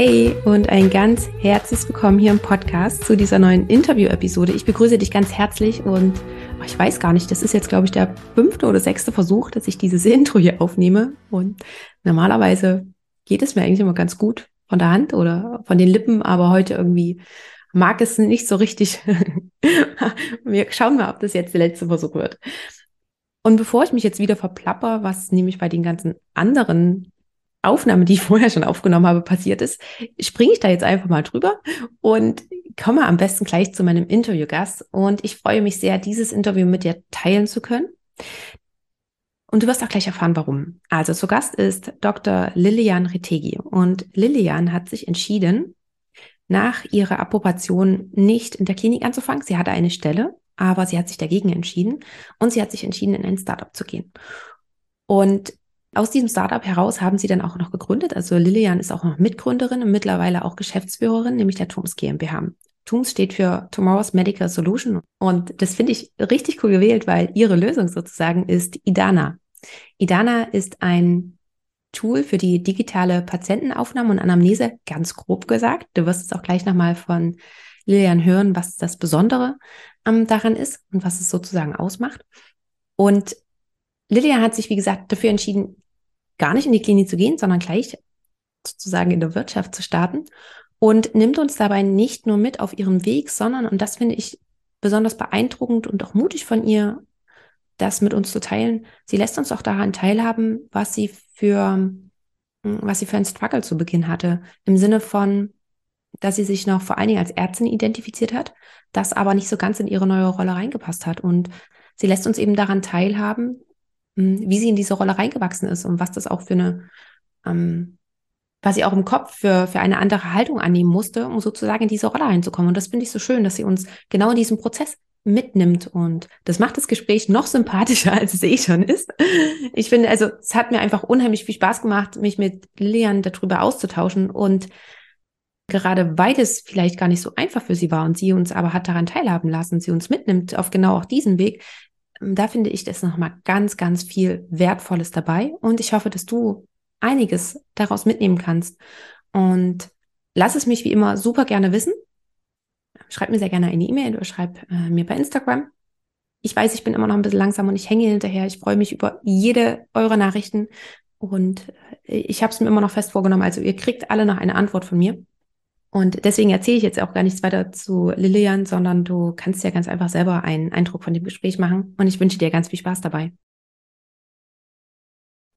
Hey und ein ganz herzliches Willkommen hier im Podcast zu dieser neuen Interview-Episode. Ich begrüße dich ganz herzlich und oh, ich weiß gar nicht, das ist jetzt, glaube ich, der fünfte oder sechste Versuch, dass ich dieses Intro hier aufnehme. Und normalerweise geht es mir eigentlich immer ganz gut von der Hand oder von den Lippen, aber heute irgendwie mag es nicht so richtig. Wir schauen mal, ob das jetzt der letzte Versuch wird. Und bevor ich mich jetzt wieder verplapper, was nämlich bei den ganzen anderen Aufnahme, die ich vorher schon aufgenommen habe, passiert ist, springe ich da jetzt einfach mal drüber und komme am besten gleich zu meinem Interviewgast. Und ich freue mich sehr, dieses Interview mit dir teilen zu können. Und du wirst auch gleich erfahren, warum. Also zu Gast ist Dr. Lilian Retegi. Und Lilian hat sich entschieden, nach ihrer Approbation nicht in der Klinik anzufangen. Sie hatte eine Stelle, aber sie hat sich dagegen entschieden und sie hat sich entschieden, in ein Startup zu gehen. Und aus diesem Startup heraus haben sie dann auch noch gegründet. Also Lilian ist auch noch Mitgründerin und mittlerweile auch Geschäftsführerin, nämlich der TUMS GmbH. TUMS steht für Tomorrow's Medical Solution. Und das finde ich richtig cool gewählt, weil ihre Lösung sozusagen ist IDANA. IDANA ist ein Tool für die digitale Patientenaufnahme und Anamnese, ganz grob gesagt. Du wirst es auch gleich nochmal von Lilian hören, was das Besondere ähm, daran ist und was es sozusagen ausmacht. Und Lilian hat sich, wie gesagt, dafür entschieden, gar nicht in die Klinik zu gehen, sondern gleich sozusagen in der Wirtschaft zu starten und nimmt uns dabei nicht nur mit auf ihrem Weg, sondern, und das finde ich besonders beeindruckend und auch mutig von ihr, das mit uns zu teilen. Sie lässt uns auch daran teilhaben, was sie für, was sie für ein Struggle zu Beginn hatte. Im Sinne von, dass sie sich noch vor allen Dingen als Ärztin identifiziert hat, das aber nicht so ganz in ihre neue Rolle reingepasst hat. Und sie lässt uns eben daran teilhaben, wie sie in diese Rolle reingewachsen ist und was das auch für eine, ähm, was sie auch im Kopf für, für eine andere Haltung annehmen musste, um sozusagen in diese Rolle reinzukommen. Und das finde ich so schön, dass sie uns genau in diesem Prozess mitnimmt. Und das macht das Gespräch noch sympathischer, als es eh schon ist. Ich finde, also es hat mir einfach unheimlich viel Spaß gemacht, mich mit Lilian darüber auszutauschen. Und gerade weil es vielleicht gar nicht so einfach für sie war und sie uns aber hat daran teilhaben lassen, sie uns mitnimmt auf genau auch diesen Weg, da finde ich, das nochmal ganz, ganz viel Wertvolles dabei. Und ich hoffe, dass du einiges daraus mitnehmen kannst. Und lass es mich wie immer super gerne wissen. Schreib mir sehr gerne eine E-Mail oder schreib äh, mir bei Instagram. Ich weiß, ich bin immer noch ein bisschen langsam und ich hänge hinterher. Ich freue mich über jede eurer Nachrichten und äh, ich habe es mir immer noch fest vorgenommen. Also ihr kriegt alle noch eine Antwort von mir. Und deswegen erzähle ich jetzt auch gar nichts weiter zu Lilian, sondern du kannst ja ganz einfach selber einen Eindruck von dem Gespräch machen. Und ich wünsche dir ganz viel Spaß dabei.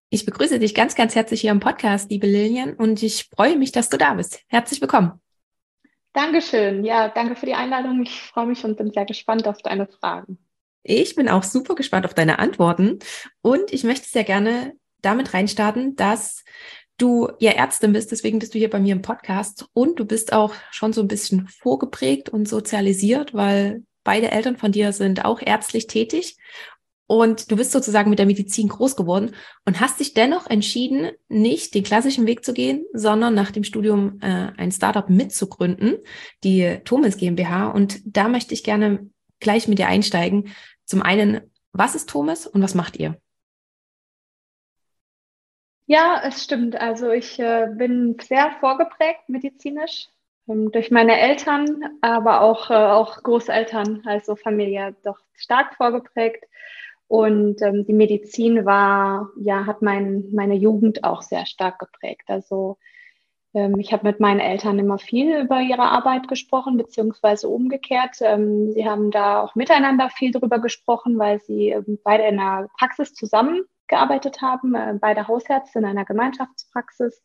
Ich begrüße dich ganz, ganz herzlich hier im Podcast, liebe Lilian, und ich freue mich, dass du da bist. Herzlich willkommen. Dankeschön. Ja, danke für die Einladung. Ich freue mich und bin sehr gespannt auf deine Fragen. Ich bin auch super gespannt auf deine Antworten und ich möchte sehr gerne damit reinstarten, dass du ja Ärztin bist, deswegen bist du hier bei mir im Podcast und du bist auch schon so ein bisschen vorgeprägt und sozialisiert, weil beide Eltern von dir sind auch ärztlich tätig und du bist sozusagen mit der Medizin groß geworden und hast dich dennoch entschieden, nicht den klassischen Weg zu gehen, sondern nach dem Studium äh, ein Startup mitzugründen, die Thomas GmbH. Und da möchte ich gerne gleich mit dir einsteigen. Zum einen, was ist Thomas und was macht ihr? Ja, es stimmt. Also ich äh, bin sehr vorgeprägt medizinisch ähm, durch meine Eltern, aber auch, äh, auch Großeltern, also Familie doch stark vorgeprägt. Und ähm, die Medizin war, ja, hat mein, meine Jugend auch sehr stark geprägt. Also ich habe mit meinen Eltern immer viel über ihre Arbeit gesprochen, beziehungsweise umgekehrt. Ähm, sie haben da auch miteinander viel drüber gesprochen, weil sie ähm, beide in der Praxis zusammen gearbeitet haben, äh, beide Hausärzte in einer Gemeinschaftspraxis.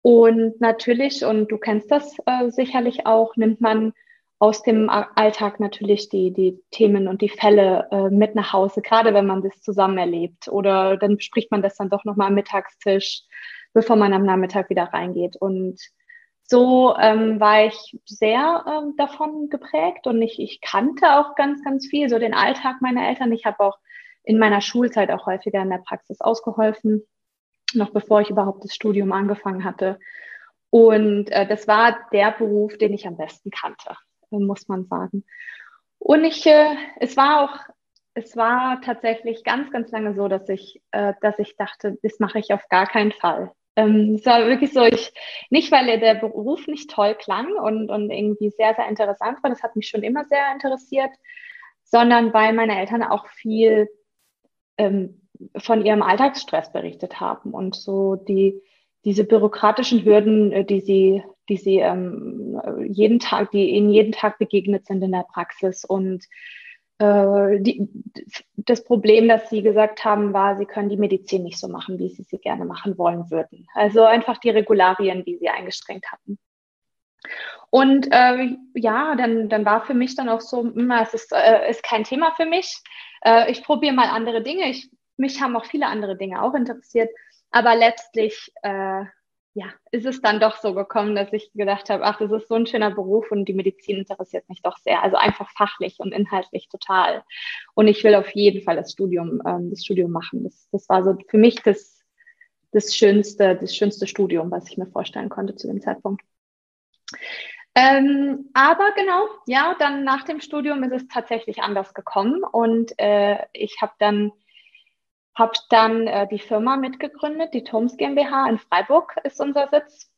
Und natürlich, und du kennst das äh, sicherlich auch, nimmt man aus dem Alltag natürlich die, die Themen und die Fälle äh, mit nach Hause, gerade wenn man das zusammen erlebt. Oder dann bespricht man das dann doch nochmal am Mittagstisch, bevor man am Nachmittag wieder reingeht. Und so ähm, war ich sehr ähm, davon geprägt und ich, ich kannte auch ganz, ganz viel, so den Alltag meiner Eltern. Ich habe auch in meiner Schulzeit auch häufiger in der Praxis ausgeholfen, noch bevor ich überhaupt das Studium angefangen hatte. Und äh, das war der Beruf, den ich am besten kannte muss man sagen. Und ich, äh, es war auch, es war tatsächlich ganz, ganz lange so, dass ich, äh, dass ich dachte, das mache ich auf gar keinen Fall. Ähm, es war wirklich so, ich, nicht weil der Beruf nicht toll klang und, und irgendwie sehr, sehr interessant war, das hat mich schon immer sehr interessiert, sondern weil meine Eltern auch viel ähm, von ihrem Alltagsstress berichtet haben und so die, diese bürokratischen Hürden, äh, die sie, die sie ähm, jeden Tag, die ihnen jeden Tag begegnet sind in der Praxis. Und äh, die, das Problem, das sie gesagt haben, war, sie können die Medizin nicht so machen, wie sie sie gerne machen wollen würden. Also einfach die Regularien, die sie eingestrengt hatten. Und äh, ja, dann, dann war für mich dann auch so, hm, es ist, äh, ist kein Thema für mich. Äh, ich probiere mal andere Dinge. Ich, mich haben auch viele andere Dinge auch interessiert. Aber letztlich, äh, ja, ist es dann doch so gekommen, dass ich gedacht habe, ach, das ist so ein schöner Beruf und die Medizin interessiert mich doch sehr. Also einfach fachlich und inhaltlich total. Und ich will auf jeden Fall das Studium, ähm, das Studium machen. Das, das war so für mich das, das schönste, das schönste Studium, was ich mir vorstellen konnte zu dem Zeitpunkt. Ähm, aber genau, ja, dann nach dem Studium ist es tatsächlich anders gekommen und äh, ich habe dann habe dann äh, die Firma mitgegründet, die Toms GmbH in Freiburg ist unser Sitz.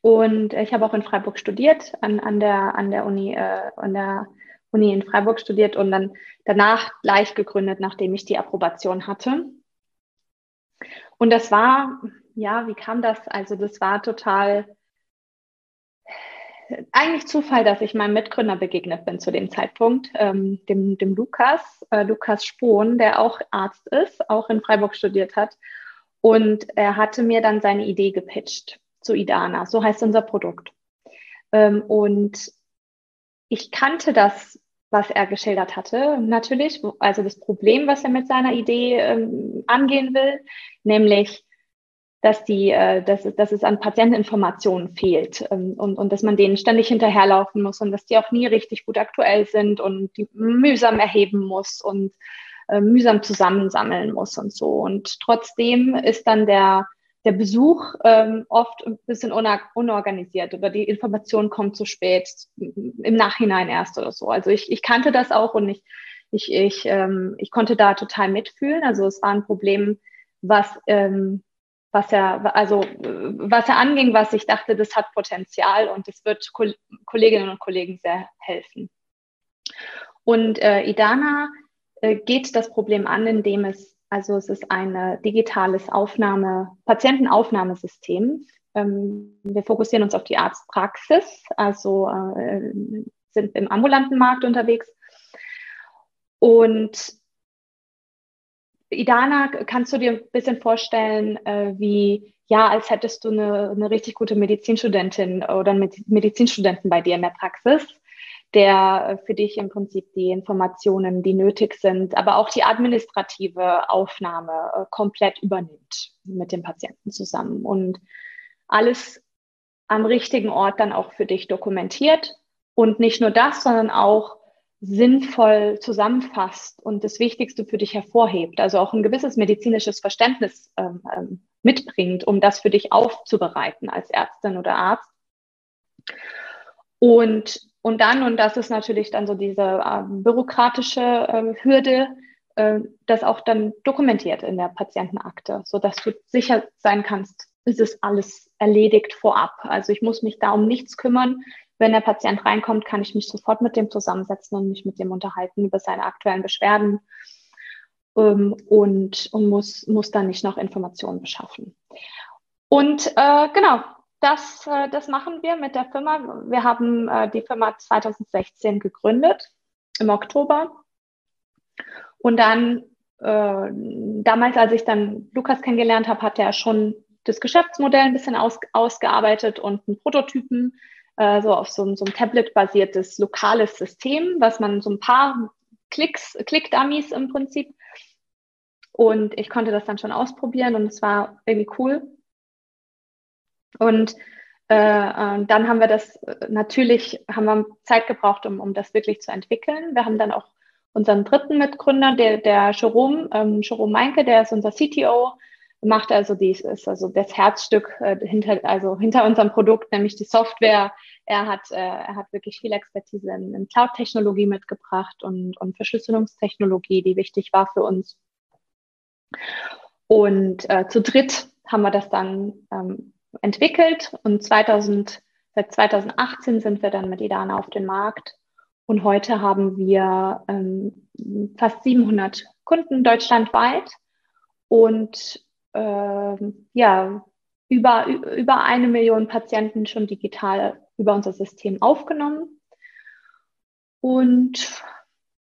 Und ich habe auch in Freiburg studiert, an, an, der, an, der Uni, äh, an der Uni in Freiburg studiert und dann danach gleich gegründet, nachdem ich die Approbation hatte. Und das war, ja, wie kam das? Also das war total eigentlich Zufall, dass ich meinem Mitgründer begegnet bin zu dem Zeitpunkt, ähm, dem, dem Lukas, äh, Lukas Spohn, der auch Arzt ist, auch in Freiburg studiert hat. Und er hatte mir dann seine Idee gepitcht zu Idana, so heißt unser Produkt. Ähm, und ich kannte das, was er geschildert hatte, natürlich, also das Problem, was er mit seiner Idee ähm, angehen will, nämlich dass, die, äh, dass, dass es an Patienteninformationen fehlt ähm, und, und dass man denen ständig hinterherlaufen muss und dass die auch nie richtig gut aktuell sind und die mühsam erheben muss und äh, mühsam zusammensammeln muss und so. Und trotzdem ist dann der, der Besuch ähm, oft ein bisschen unorganisiert oder die Information kommt zu spät, im Nachhinein erst oder so. Also ich, ich kannte das auch und ich, ich, ich, ähm, ich konnte da total mitfühlen. Also es war ein Problem, was ähm, was er, also was er anging, was ich dachte, das hat Potenzial und es wird Kolleginnen und Kollegen sehr helfen. Und äh, Idana äh, geht das Problem an, indem es, also es ist ein digitales Aufnahme, Patientenaufnahmesystem. Ähm, wir fokussieren uns auf die Arztpraxis, also äh, sind im ambulanten Markt unterwegs. Und Idana, kannst du dir ein bisschen vorstellen, äh, wie, ja, als hättest du eine, eine richtig gute Medizinstudentin oder einen Medizinstudenten bei dir in der Praxis, der für dich im Prinzip die Informationen, die nötig sind, aber auch die administrative Aufnahme äh, komplett übernimmt mit dem Patienten zusammen und alles am richtigen Ort dann auch für dich dokumentiert. Und nicht nur das, sondern auch sinnvoll zusammenfasst und das Wichtigste für dich hervorhebt, also auch ein gewisses medizinisches Verständnis ähm, ähm, mitbringt, um das für dich aufzubereiten als Ärztin oder Arzt. Und, und dann, und das ist natürlich dann so diese äh, bürokratische äh, Hürde, äh, das auch dann dokumentiert in der Patientenakte, sodass du sicher sein kannst, ist es alles erledigt vorab. Also ich muss mich da um nichts kümmern. Wenn der Patient reinkommt, kann ich mich sofort mit dem zusammensetzen und mich mit dem unterhalten über seine aktuellen Beschwerden ähm, und, und muss, muss dann nicht noch Informationen beschaffen. Und äh, genau, das, äh, das machen wir mit der Firma. Wir haben äh, die Firma 2016 gegründet, im Oktober. Und dann, äh, damals, als ich dann Lukas kennengelernt habe, hat er schon das Geschäftsmodell ein bisschen aus, ausgearbeitet und einen Prototypen äh, so auf so, so ein Tablet-basiertes lokales System, was man so ein paar Klicks, Klick-Dummies im Prinzip. Und ich konnte das dann schon ausprobieren und es war irgendwie cool. Und äh, äh, dann haben wir das äh, natürlich, haben wir Zeit gebraucht, um, um das wirklich zu entwickeln. Wir haben dann auch unseren dritten Mitgründer, der, der Jerome, ähm, Jerome Meinke, der ist unser CTO, macht also dies, ist also das Herzstück äh, hinter, also hinter unserem Produkt, nämlich die Software. Er hat, äh, er hat wirklich viel Expertise in, in Cloud-Technologie mitgebracht und, und Verschlüsselungstechnologie, die wichtig war für uns. Und äh, zu dritt haben wir das dann ähm, entwickelt und 2000, seit 2018 sind wir dann mit Idana auf den Markt und heute haben wir ähm, fast 700 Kunden deutschlandweit und ähm, ja, über, über eine Million Patienten schon digital über unser System aufgenommen. Und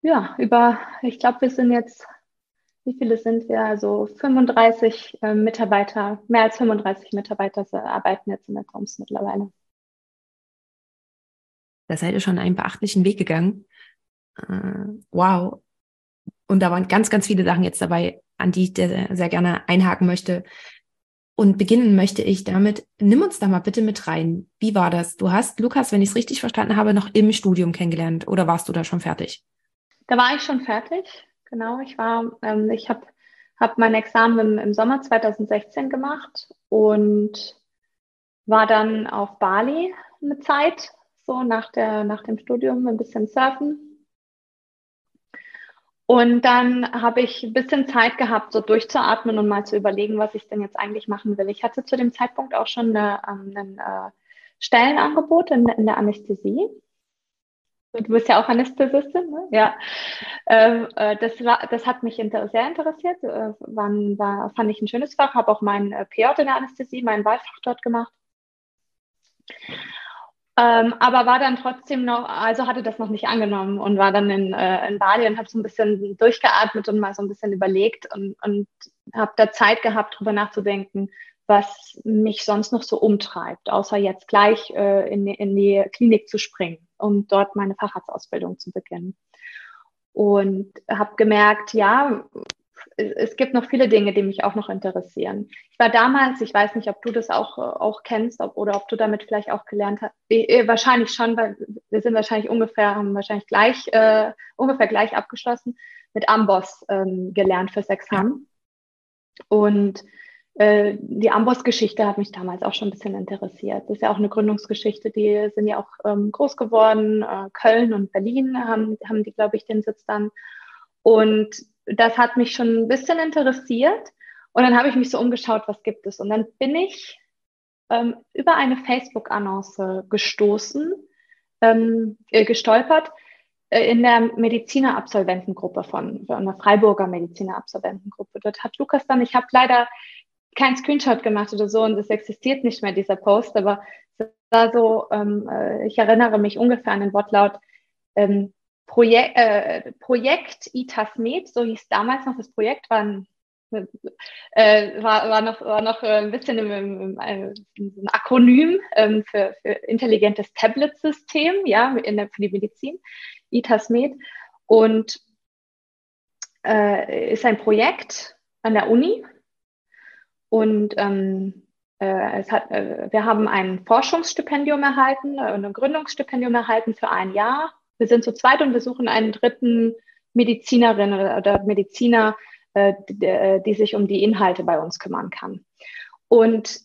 ja, über, ich glaube, wir sind jetzt wie viele sind wir? Also 35 äh, Mitarbeiter, mehr als 35 Mitarbeiter arbeiten jetzt in der Toms mittlerweile. Da seid ihr schon einen beachtlichen Weg gegangen. Äh, wow. Und da waren ganz, ganz viele Sachen jetzt dabei, an die ich sehr gerne einhaken möchte. Und beginnen möchte ich damit, nimm uns da mal bitte mit rein. Wie war das? Du hast Lukas, wenn ich es richtig verstanden habe, noch im Studium kennengelernt oder warst du da schon fertig? Da war ich schon fertig. Genau, ich war, ähm, ich habe hab mein Examen im, im Sommer 2016 gemacht und war dann auf Bali eine Zeit, so nach, der, nach dem Studium ein bisschen surfen. Und dann habe ich ein bisschen Zeit gehabt, so durchzuatmen und mal zu überlegen, was ich denn jetzt eigentlich machen will. Ich hatte zu dem Zeitpunkt auch schon eine, ähm, ein äh, Stellenangebot in, in der Anästhesie Du bist ja auch Anästhesistin, ne? Ja. Ähm, äh, das, war, das hat mich inter sehr interessiert. Äh, war, war, fand ich ein schönes Fach, habe auch mein PJ in der Anästhesie, mein Wahlfach dort gemacht. Ähm, aber war dann trotzdem noch, also hatte das noch nicht angenommen und war dann in, äh, in Bali und habe so ein bisschen durchgeatmet und mal so ein bisschen überlegt und, und habe da Zeit gehabt, darüber nachzudenken, was mich sonst noch so umtreibt, außer jetzt gleich äh, in, in die Klinik zu springen um dort meine Facharztausbildung zu beginnen. Und habe gemerkt, ja, es gibt noch viele Dinge, die mich auch noch interessieren. Ich war damals, ich weiß nicht, ob du das auch, auch kennst ob, oder ob du damit vielleicht auch gelernt hast. Äh, wahrscheinlich schon, weil wir sind wahrscheinlich ungefähr, haben wahrscheinlich gleich, äh, ungefähr gleich abgeschlossen, mit Amboss ähm, gelernt fürs Examen. Und äh, die Amboss-Geschichte hat mich damals auch schon ein bisschen interessiert. Das ist ja auch eine Gründungsgeschichte, die sind ja auch ähm, groß geworden. Äh, Köln und Berlin haben, haben die, glaube ich, den Sitz dann. Und das hat mich schon ein bisschen interessiert. Und dann habe ich mich so umgeschaut, was gibt es. Und dann bin ich ähm, über eine Facebook-Annonce gestoßen, ähm, äh, gestolpert äh, in der Medizinerabsolventengruppe von, von einer Freiburger Medizinerabsolventengruppe. Dort hat Lukas dann, ich habe leider kein Screenshot gemacht oder so und es existiert nicht mehr, dieser Post, aber es war so, ähm, äh, ich erinnere mich ungefähr an den Wortlaut, ähm, Projek äh, Projekt ITASMED, so hieß damals noch das Projekt, war ein, äh, war, war noch, war noch äh, ein bisschen im, im, im, äh, ein Akronym ähm, für, für intelligentes Tablet-System, ja, in der, für die Medizin, ITASMED. Und äh, ist ein Projekt an der Uni, und ähm, äh, es hat, äh, wir haben ein Forschungsstipendium erhalten, äh, ein Gründungsstipendium erhalten für ein Jahr. Wir sind zu zweit und wir suchen einen dritten Medizinerin oder, Mediziner, äh, die, äh, die sich um die Inhalte bei uns kümmern kann. Und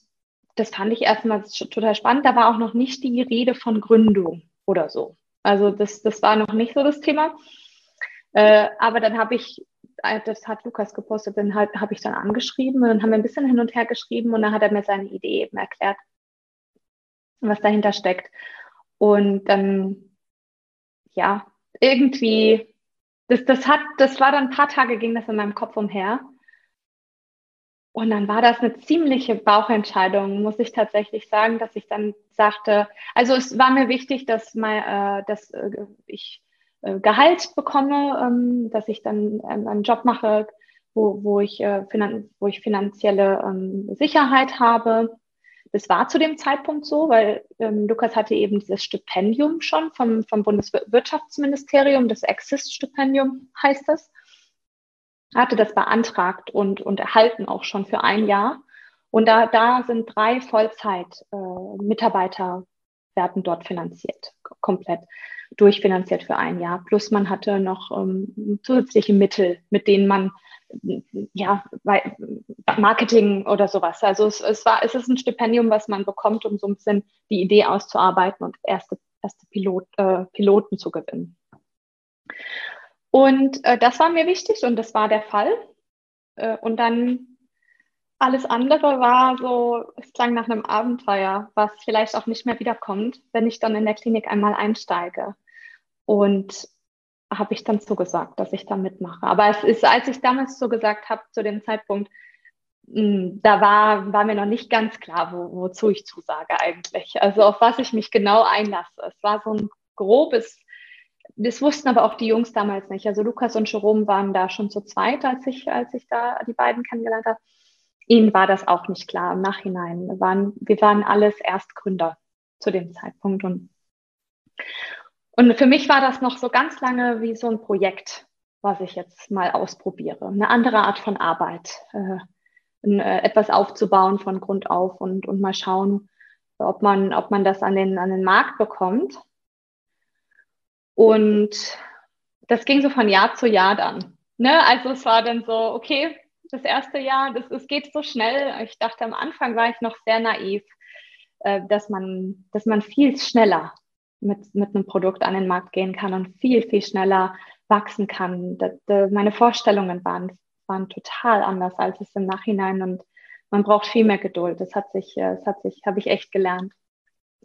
das fand ich erstmal total spannend. Da war auch noch nicht die Rede von Gründung oder so. Also das, das war noch nicht so das Thema. Äh, aber dann habe ich äh, das hat Lukas gepostet, dann halt, habe ich dann angeschrieben und dann haben wir ein bisschen hin und her geschrieben und dann hat er mir seine Idee eben erklärt, was dahinter steckt. Und dann, ja, irgendwie, das, das hat, das war dann ein paar Tage ging das in meinem Kopf umher. Und dann war das eine ziemliche Bauchentscheidung, muss ich tatsächlich sagen, dass ich dann sagte, also es war mir wichtig, dass, mein, äh, dass äh, ich äh, Gehalt bekomme, ähm, dass ich dann ähm, einen Job mache, wo, wo, ich, äh, wo ich finanzielle ähm, Sicherheit habe, das war zu dem Zeitpunkt so, weil ähm, Lukas hatte eben dieses Stipendium schon vom, vom Bundeswirtschaftsministerium, das Exist-Stipendium heißt das, hatte das beantragt und, und erhalten auch schon für ein Jahr. Und da, da sind drei Vollzeit-Mitarbeiter äh, werden dort finanziert, komplett durchfinanziert für ein Jahr. Plus man hatte noch ähm, zusätzliche Mittel, mit denen man ja, Marketing oder sowas. Also es, es, war, es ist ein Stipendium, was man bekommt, um so ein bisschen die Idee auszuarbeiten und erste, erste Pilot, äh, Piloten zu gewinnen. Und äh, das war mir wichtig und das war der Fall. Äh, und dann alles andere war so, es klang nach einem Abenteuer, was vielleicht auch nicht mehr wiederkommt, wenn ich dann in der Klinik einmal einsteige. Und habe ich dann zugesagt, dass ich da mitmache. Aber es ist, als ich damals zugesagt habe, zu dem Zeitpunkt, hm, da war, war mir noch nicht ganz klar, wo, wozu ich zusage eigentlich. Also auf was ich mich genau einlasse. Es war so ein grobes, das wussten aber auch die Jungs damals nicht. Also Lukas und Jerome waren da schon zu zweit, als ich, als ich da die beiden kennengelernt habe. Ihnen war das auch nicht klar im Nachhinein. Wir waren, wir waren alles Erstgründer zu dem Zeitpunkt und und für mich war das noch so ganz lange wie so ein Projekt, was ich jetzt mal ausprobiere. Eine andere Art von Arbeit, äh, äh, etwas aufzubauen von Grund auf und, und mal schauen, ob man, ob man das an den, an den Markt bekommt. Und das ging so von Jahr zu Jahr dann. Ne? Also es war dann so, okay, das erste Jahr, das, es geht so schnell. Ich dachte, am Anfang war ich noch sehr naiv, äh, dass, man, dass man viel schneller mit, mit einem Produkt an den Markt gehen kann und viel, viel schneller wachsen kann. Da, da, meine Vorstellungen waren, waren total anders als es im Nachhinein und man braucht viel mehr Geduld. Das hat sich, äh, das hat sich, habe ich echt gelernt.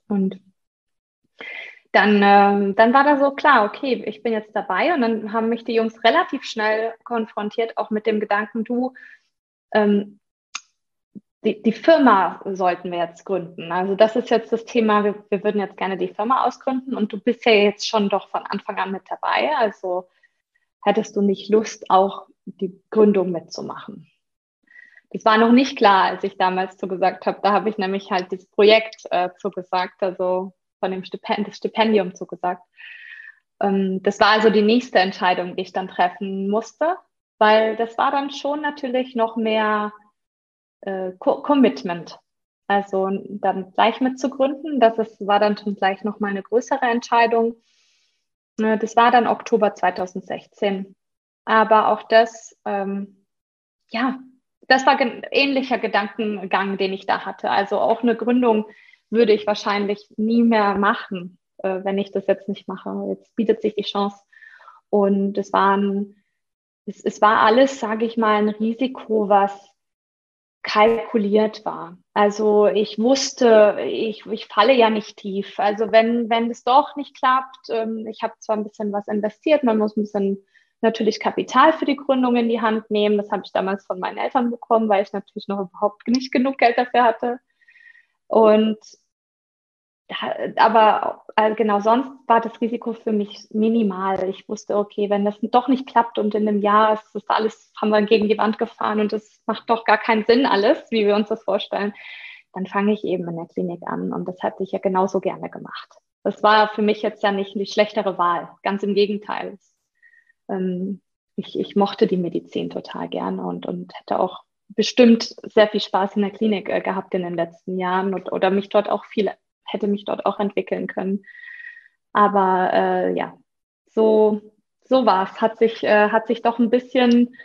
Und dann, ähm, dann war da so klar, okay, ich bin jetzt dabei und dann haben mich die Jungs relativ schnell konfrontiert, auch mit dem Gedanken, du, ähm, die, die Firma sollten wir jetzt gründen. Also das ist jetzt das Thema, wir, wir würden jetzt gerne die Firma ausgründen und du bist ja jetzt schon doch von Anfang an mit dabei. Also hättest du nicht Lust, auch die Gründung mitzumachen? Das war noch nicht klar, als ich damals zugesagt habe. Da habe ich nämlich halt das Projekt äh, zugesagt, also von dem Stipend, das Stipendium zugesagt. Ähm, das war also die nächste Entscheidung, die ich dann treffen musste, weil das war dann schon natürlich noch mehr äh, Co Commitment. Also dann gleich mitzugründen, das ist, war dann schon gleich nochmal eine größere Entscheidung. Äh, das war dann Oktober 2016. Aber auch das, ähm, ja, das war ein ähnlicher Gedankengang, den ich da hatte. Also auch eine Gründung würde ich wahrscheinlich nie mehr machen, äh, wenn ich das jetzt nicht mache. Jetzt bietet sich die Chance. Und es waren, es, es war alles, sage ich mal, ein Risiko, was kalkuliert war. Also ich wusste, ich, ich falle ja nicht tief. Also wenn, wenn es doch nicht klappt, ähm, ich habe zwar ein bisschen was investiert, man muss ein bisschen natürlich Kapital für die Gründung in die Hand nehmen. Das habe ich damals von meinen Eltern bekommen, weil ich natürlich noch überhaupt nicht genug Geld dafür hatte. Und aber also genau sonst war das Risiko für mich minimal. Ich wusste, okay, wenn das doch nicht klappt und in einem Jahr ist das alles, haben wir gegen die Wand gefahren und das macht doch gar keinen Sinn alles, wie wir uns das vorstellen, dann fange ich eben in der Klinik an und das hätte ich ja genauso gerne gemacht. Das war für mich jetzt ja nicht die schlechtere Wahl, ganz im Gegenteil. Ähm, ich, ich mochte die Medizin total gerne und, und hätte auch bestimmt sehr viel Spaß in der Klinik äh, gehabt in den letzten Jahren und, oder mich dort auch viel hätte mich dort auch entwickeln können. Aber äh, ja, so, so war es. Hat sich, äh, hat sich doch ein bisschen,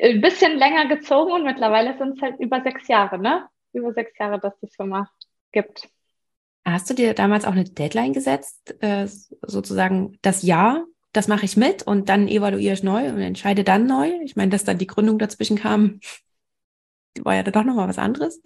ein bisschen länger gezogen und mittlerweile sind es halt über sechs Jahre, ne? Über sechs Jahre, dass die Firma gibt. Hast du dir damals auch eine Deadline gesetzt, äh, sozusagen das Jahr, das mache ich mit und dann evaluiere ich neu und entscheide dann neu? Ich meine, dass dann die Gründung dazwischen kam, war ja doch nochmal was anderes.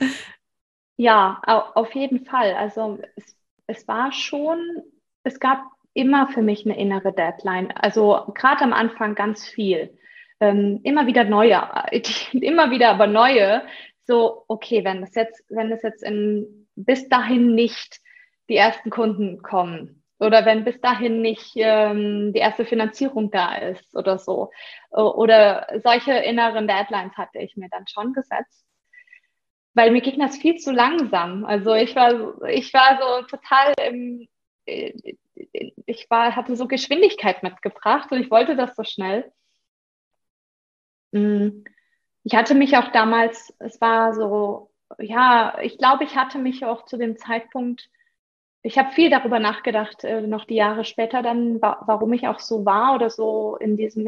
Ja, auf jeden Fall. Also es, es war schon, es gab immer für mich eine innere Deadline. Also gerade am Anfang ganz viel. Ähm, immer wieder neue, immer wieder aber neue. So, okay, wenn das jetzt, wenn das jetzt in, bis dahin nicht die ersten Kunden kommen oder wenn bis dahin nicht ähm, die erste Finanzierung da ist oder so. Oder solche inneren Deadlines hatte ich mir dann schon gesetzt. Weil mir ging das viel zu langsam. Also ich war, ich war so total im, ich war, hatte so Geschwindigkeit mitgebracht und ich wollte das so schnell. Mm. Ich hatte mich auch damals, es war so, ja, ich glaube, ich hatte mich auch zu dem Zeitpunkt, ich habe viel darüber nachgedacht, äh, noch die Jahre später dann, wa warum ich auch so war oder so in diesem,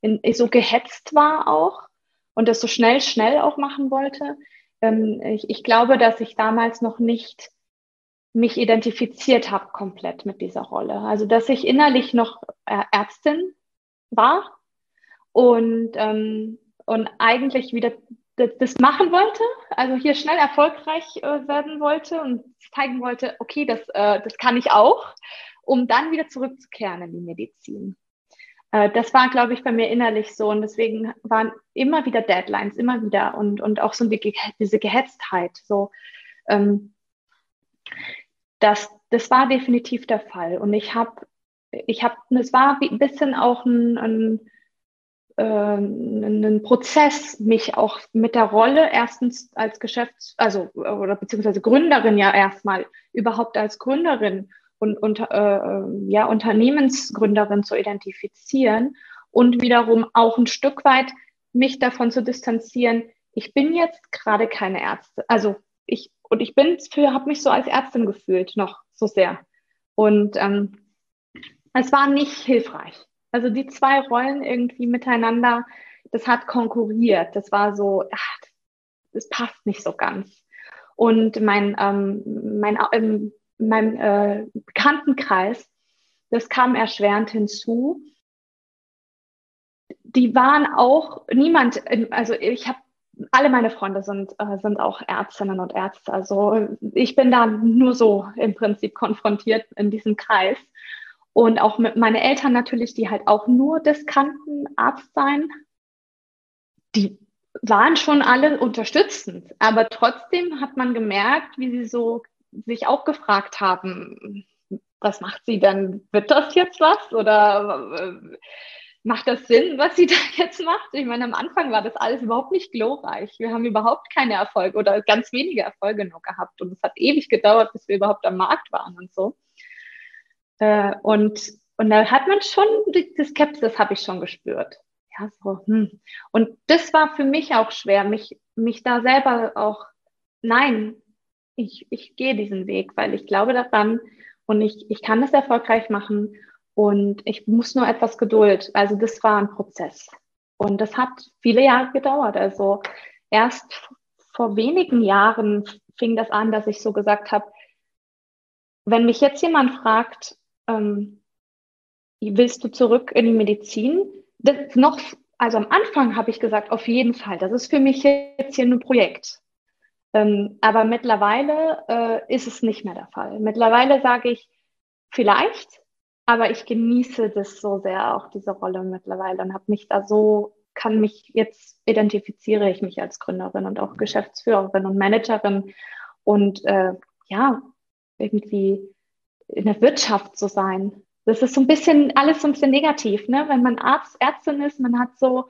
in, in, so gehetzt war auch und das so schnell, schnell auch machen wollte. Ähm, ich, ich glaube, dass ich damals noch nicht mich identifiziert habe komplett mit dieser Rolle. Also dass ich innerlich noch Ärztin war und, ähm, und eigentlich wieder das machen wollte, also hier schnell erfolgreich äh, werden wollte und zeigen wollte, okay, das, äh, das kann ich auch, um dann wieder zurückzukehren in die Medizin. Äh, das war, glaube ich, bei mir innerlich so und deswegen waren immer wieder Deadlines, immer wieder und, und auch so die, diese Gehetztheit. So, ähm, das, das war definitiv der Fall. Und ich habe, ich habe, es war ein bisschen auch ein, ein, äh, ein Prozess, mich auch mit der Rolle erstens als Geschäfts-, also oder beziehungsweise Gründerin ja erstmal überhaupt als Gründerin und, und äh, ja, Unternehmensgründerin zu identifizieren und wiederum auch ein Stück weit mich davon zu distanzieren, ich bin jetzt gerade keine Ärzte. Also ich und ich bin für, habe mich so als Ärztin gefühlt noch so sehr. Und ähm, es war nicht hilfreich. Also die zwei Rollen irgendwie miteinander, das hat konkurriert. Das war so, ach, das passt nicht so ganz. Und mein, ähm, mein, ähm, mein äh, Bekanntenkreis, das kam erschwerend hinzu. Die waren auch niemand, also ich habe alle meine Freunde sind, äh, sind auch Ärztinnen und Ärzte. Also ich bin da nur so im Prinzip konfrontiert in diesem Kreis. Und auch mit meinen Eltern natürlich, die halt auch nur das kannten, Arzt sein. Die waren schon alle unterstützend. Aber trotzdem hat man gemerkt, wie sie so sich auch gefragt haben, was macht sie denn? Wird das jetzt was? Oder äh, macht das Sinn, was sie da jetzt macht? Ich meine, am Anfang war das alles überhaupt nicht glorreich. Wir haben überhaupt keine Erfolge oder ganz wenige Erfolge nur gehabt. Und es hat ewig gedauert, bis wir überhaupt am Markt waren und so. Äh, und, und da hat man schon, die, Skepsis habe ich schon gespürt. Ja, so, hm. Und das war für mich auch schwer, mich, mich da selber auch, nein, ich, ich gehe diesen Weg, weil ich glaube daran und ich, ich kann das erfolgreich machen und ich muss nur etwas Geduld. Also das war ein Prozess. Und das hat viele Jahre gedauert. Also erst vor wenigen Jahren fing das an, dass ich so gesagt habe, wenn mich jetzt jemand fragt, ähm, willst du zurück in die Medizin? Das noch, also am Anfang habe ich gesagt, auf jeden Fall. Das ist für mich jetzt hier ein Projekt. Ähm, aber mittlerweile äh, ist es nicht mehr der Fall. Mittlerweile sage ich, vielleicht, aber ich genieße das so sehr, auch diese Rolle mittlerweile und habe mich da so, kann mich jetzt identifiziere ich mich als Gründerin und auch Geschäftsführerin und Managerin und äh, ja, irgendwie in der Wirtschaft zu sein. Das ist so ein bisschen, alles so ein bisschen negativ, ne? Wenn man Arzt, Ärztin ist, man hat so,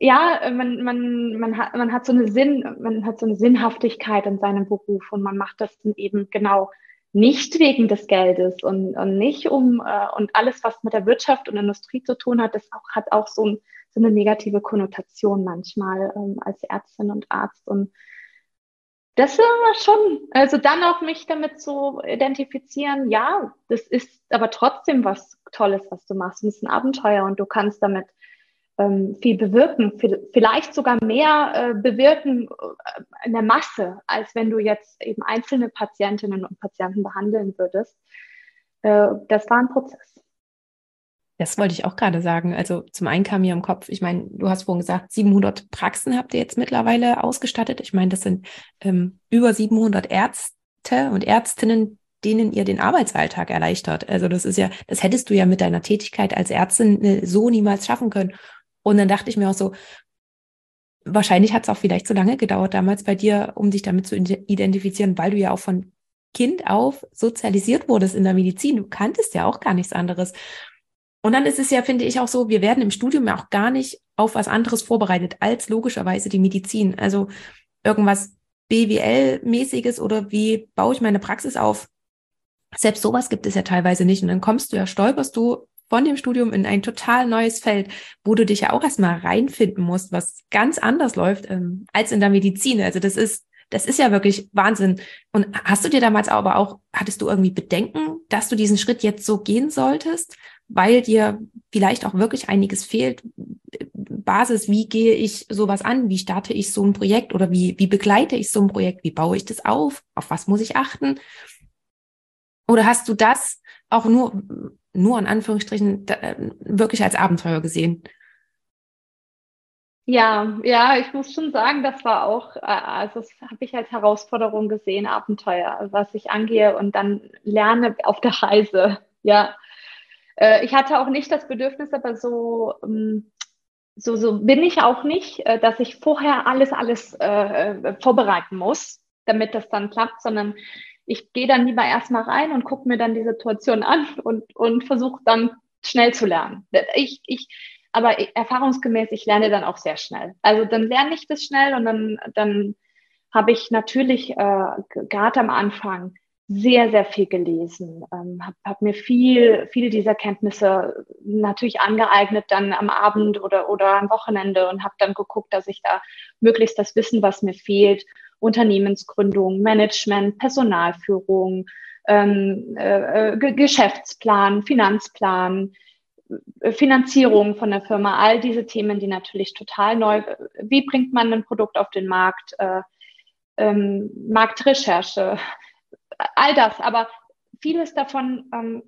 ja, man, man, man, hat, man hat so eine Sinn, man hat so eine Sinnhaftigkeit in seinem Beruf und man macht das dann eben genau nicht wegen des Geldes und, und nicht um äh, und alles, was mit der Wirtschaft und Industrie zu tun hat, das auch, hat auch so, ein, so eine negative Konnotation manchmal ähm, als Ärztin und Arzt. Und das war schon, also dann auch mich damit zu identifizieren, ja, das ist aber trotzdem was Tolles, was du machst. Es ist ein Abenteuer und du kannst damit viel bewirken, viel, vielleicht sogar mehr äh, bewirken äh, in der Masse, als wenn du jetzt eben einzelne Patientinnen und Patienten behandeln würdest. Äh, das war ein Prozess. Das wollte ich auch gerade sagen. Also zum einen kam mir im Kopf, ich meine, du hast vorhin gesagt, 700 Praxen habt ihr jetzt mittlerweile ausgestattet. Ich meine, das sind ähm, über 700 Ärzte und Ärztinnen, denen ihr den Arbeitsalltag erleichtert. Also das ist ja, das hättest du ja mit deiner Tätigkeit als Ärztin so niemals schaffen können. Und dann dachte ich mir auch so, wahrscheinlich hat es auch vielleicht so lange gedauert damals bei dir, um dich damit zu identifizieren, weil du ja auch von Kind auf sozialisiert wurdest in der Medizin. Du kanntest ja auch gar nichts anderes. Und dann ist es ja, finde ich, auch so, wir werden im Studium ja auch gar nicht auf was anderes vorbereitet als logischerweise die Medizin. Also irgendwas BWL-mäßiges oder wie baue ich meine Praxis auf? Selbst sowas gibt es ja teilweise nicht. Und dann kommst du ja, stolperst du von dem Studium in ein total neues Feld, wo du dich ja auch erstmal reinfinden musst, was ganz anders läuft ähm, als in der Medizin. Also das ist, das ist ja wirklich Wahnsinn. Und hast du dir damals aber auch, hattest du irgendwie Bedenken, dass du diesen Schritt jetzt so gehen solltest, weil dir vielleicht auch wirklich einiges fehlt? Basis, wie gehe ich sowas an? Wie starte ich so ein Projekt oder wie, wie begleite ich so ein Projekt? Wie baue ich das auf? Auf was muss ich achten? Oder hast du das auch nur, nur in Anführungsstrichen, äh, wirklich als Abenteuer gesehen? Ja, ja, ich muss schon sagen, das war auch, äh, also das habe ich als Herausforderung gesehen, Abenteuer, was ich angehe und dann lerne auf der Reise. Ja, äh, ich hatte auch nicht das Bedürfnis, aber so, ähm, so, so bin ich auch nicht, dass ich vorher alles, alles vorbereiten muss, damit das dann klappt, sondern ich gehe dann lieber erstmal rein und gucke mir dann die Situation an und, und versuche dann schnell zu lernen. Ich, ich, aber erfahrungsgemäß, ich lerne dann auch sehr schnell. Also dann lerne ich das schnell und dann, dann habe ich natürlich äh, gerade am Anfang sehr, sehr viel gelesen, ähm, habe hab mir viel, viele dieser Kenntnisse natürlich angeeignet dann am Abend oder, oder am Wochenende und habe dann geguckt, dass ich da möglichst das Wissen, was mir fehlt, Unternehmensgründung, Management, Personalführung, ähm, äh, Geschäftsplan, Finanzplan, äh, Finanzierung von der Firma, all diese Themen, die natürlich total neu, wie bringt man ein Produkt auf den Markt, äh, ähm, Marktrecherche, all das, aber vieles davon ähm,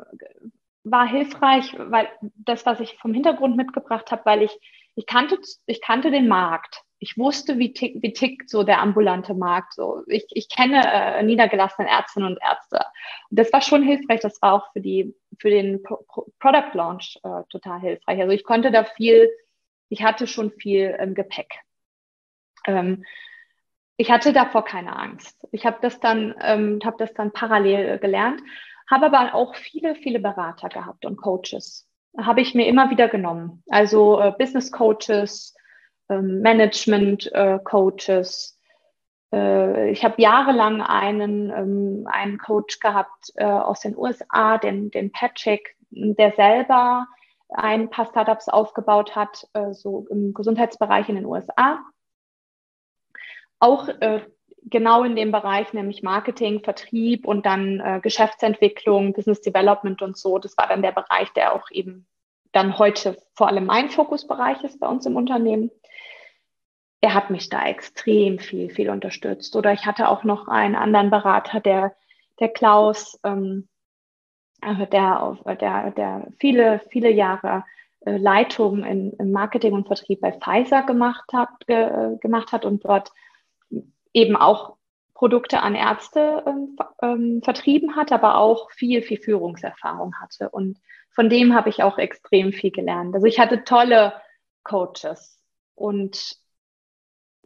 war hilfreich, weil das, was ich vom Hintergrund mitgebracht habe, weil ich, ich kannte, ich kannte den Markt ich wusste, wie, tick, wie tickt so der ambulante Markt. So, ich, ich kenne äh, niedergelassene Ärztinnen und Ärzte. Und das war schon hilfreich. Das war auch für die für den Pro Pro Product Launch äh, total hilfreich. Also ich konnte da viel, ich hatte schon viel im Gepäck. Ähm, ich hatte davor keine Angst. Ich habe das dann, ähm, habe das dann parallel gelernt, habe aber auch viele, viele Berater gehabt und Coaches. Habe ich mir immer wieder genommen. Also äh, Business Coaches, ähm, Management-Coaches. Äh, äh, ich habe jahrelang einen, ähm, einen Coach gehabt äh, aus den USA, den, den Patrick, der selber ein paar Startups aufgebaut hat, so im Gesundheitsbereich in den USA. Auch genau in dem Bereich, nämlich Marketing, Vertrieb und dann Geschäftsentwicklung, Business Development und so. Das war dann der Bereich, der auch eben dann heute vor allem mein Fokusbereich ist bei uns im Unternehmen er hat mich da extrem viel, viel unterstützt. Oder ich hatte auch noch einen anderen Berater, der, der Klaus, ähm, äh, der, der, der viele, viele Jahre äh, Leitung in, im Marketing und Vertrieb bei Pfizer gemacht hat, ge, gemacht hat und dort eben auch Produkte an Ärzte ähm, ähm, vertrieben hat, aber auch viel, viel Führungserfahrung hatte. Und von dem habe ich auch extrem viel gelernt. Also ich hatte tolle Coaches und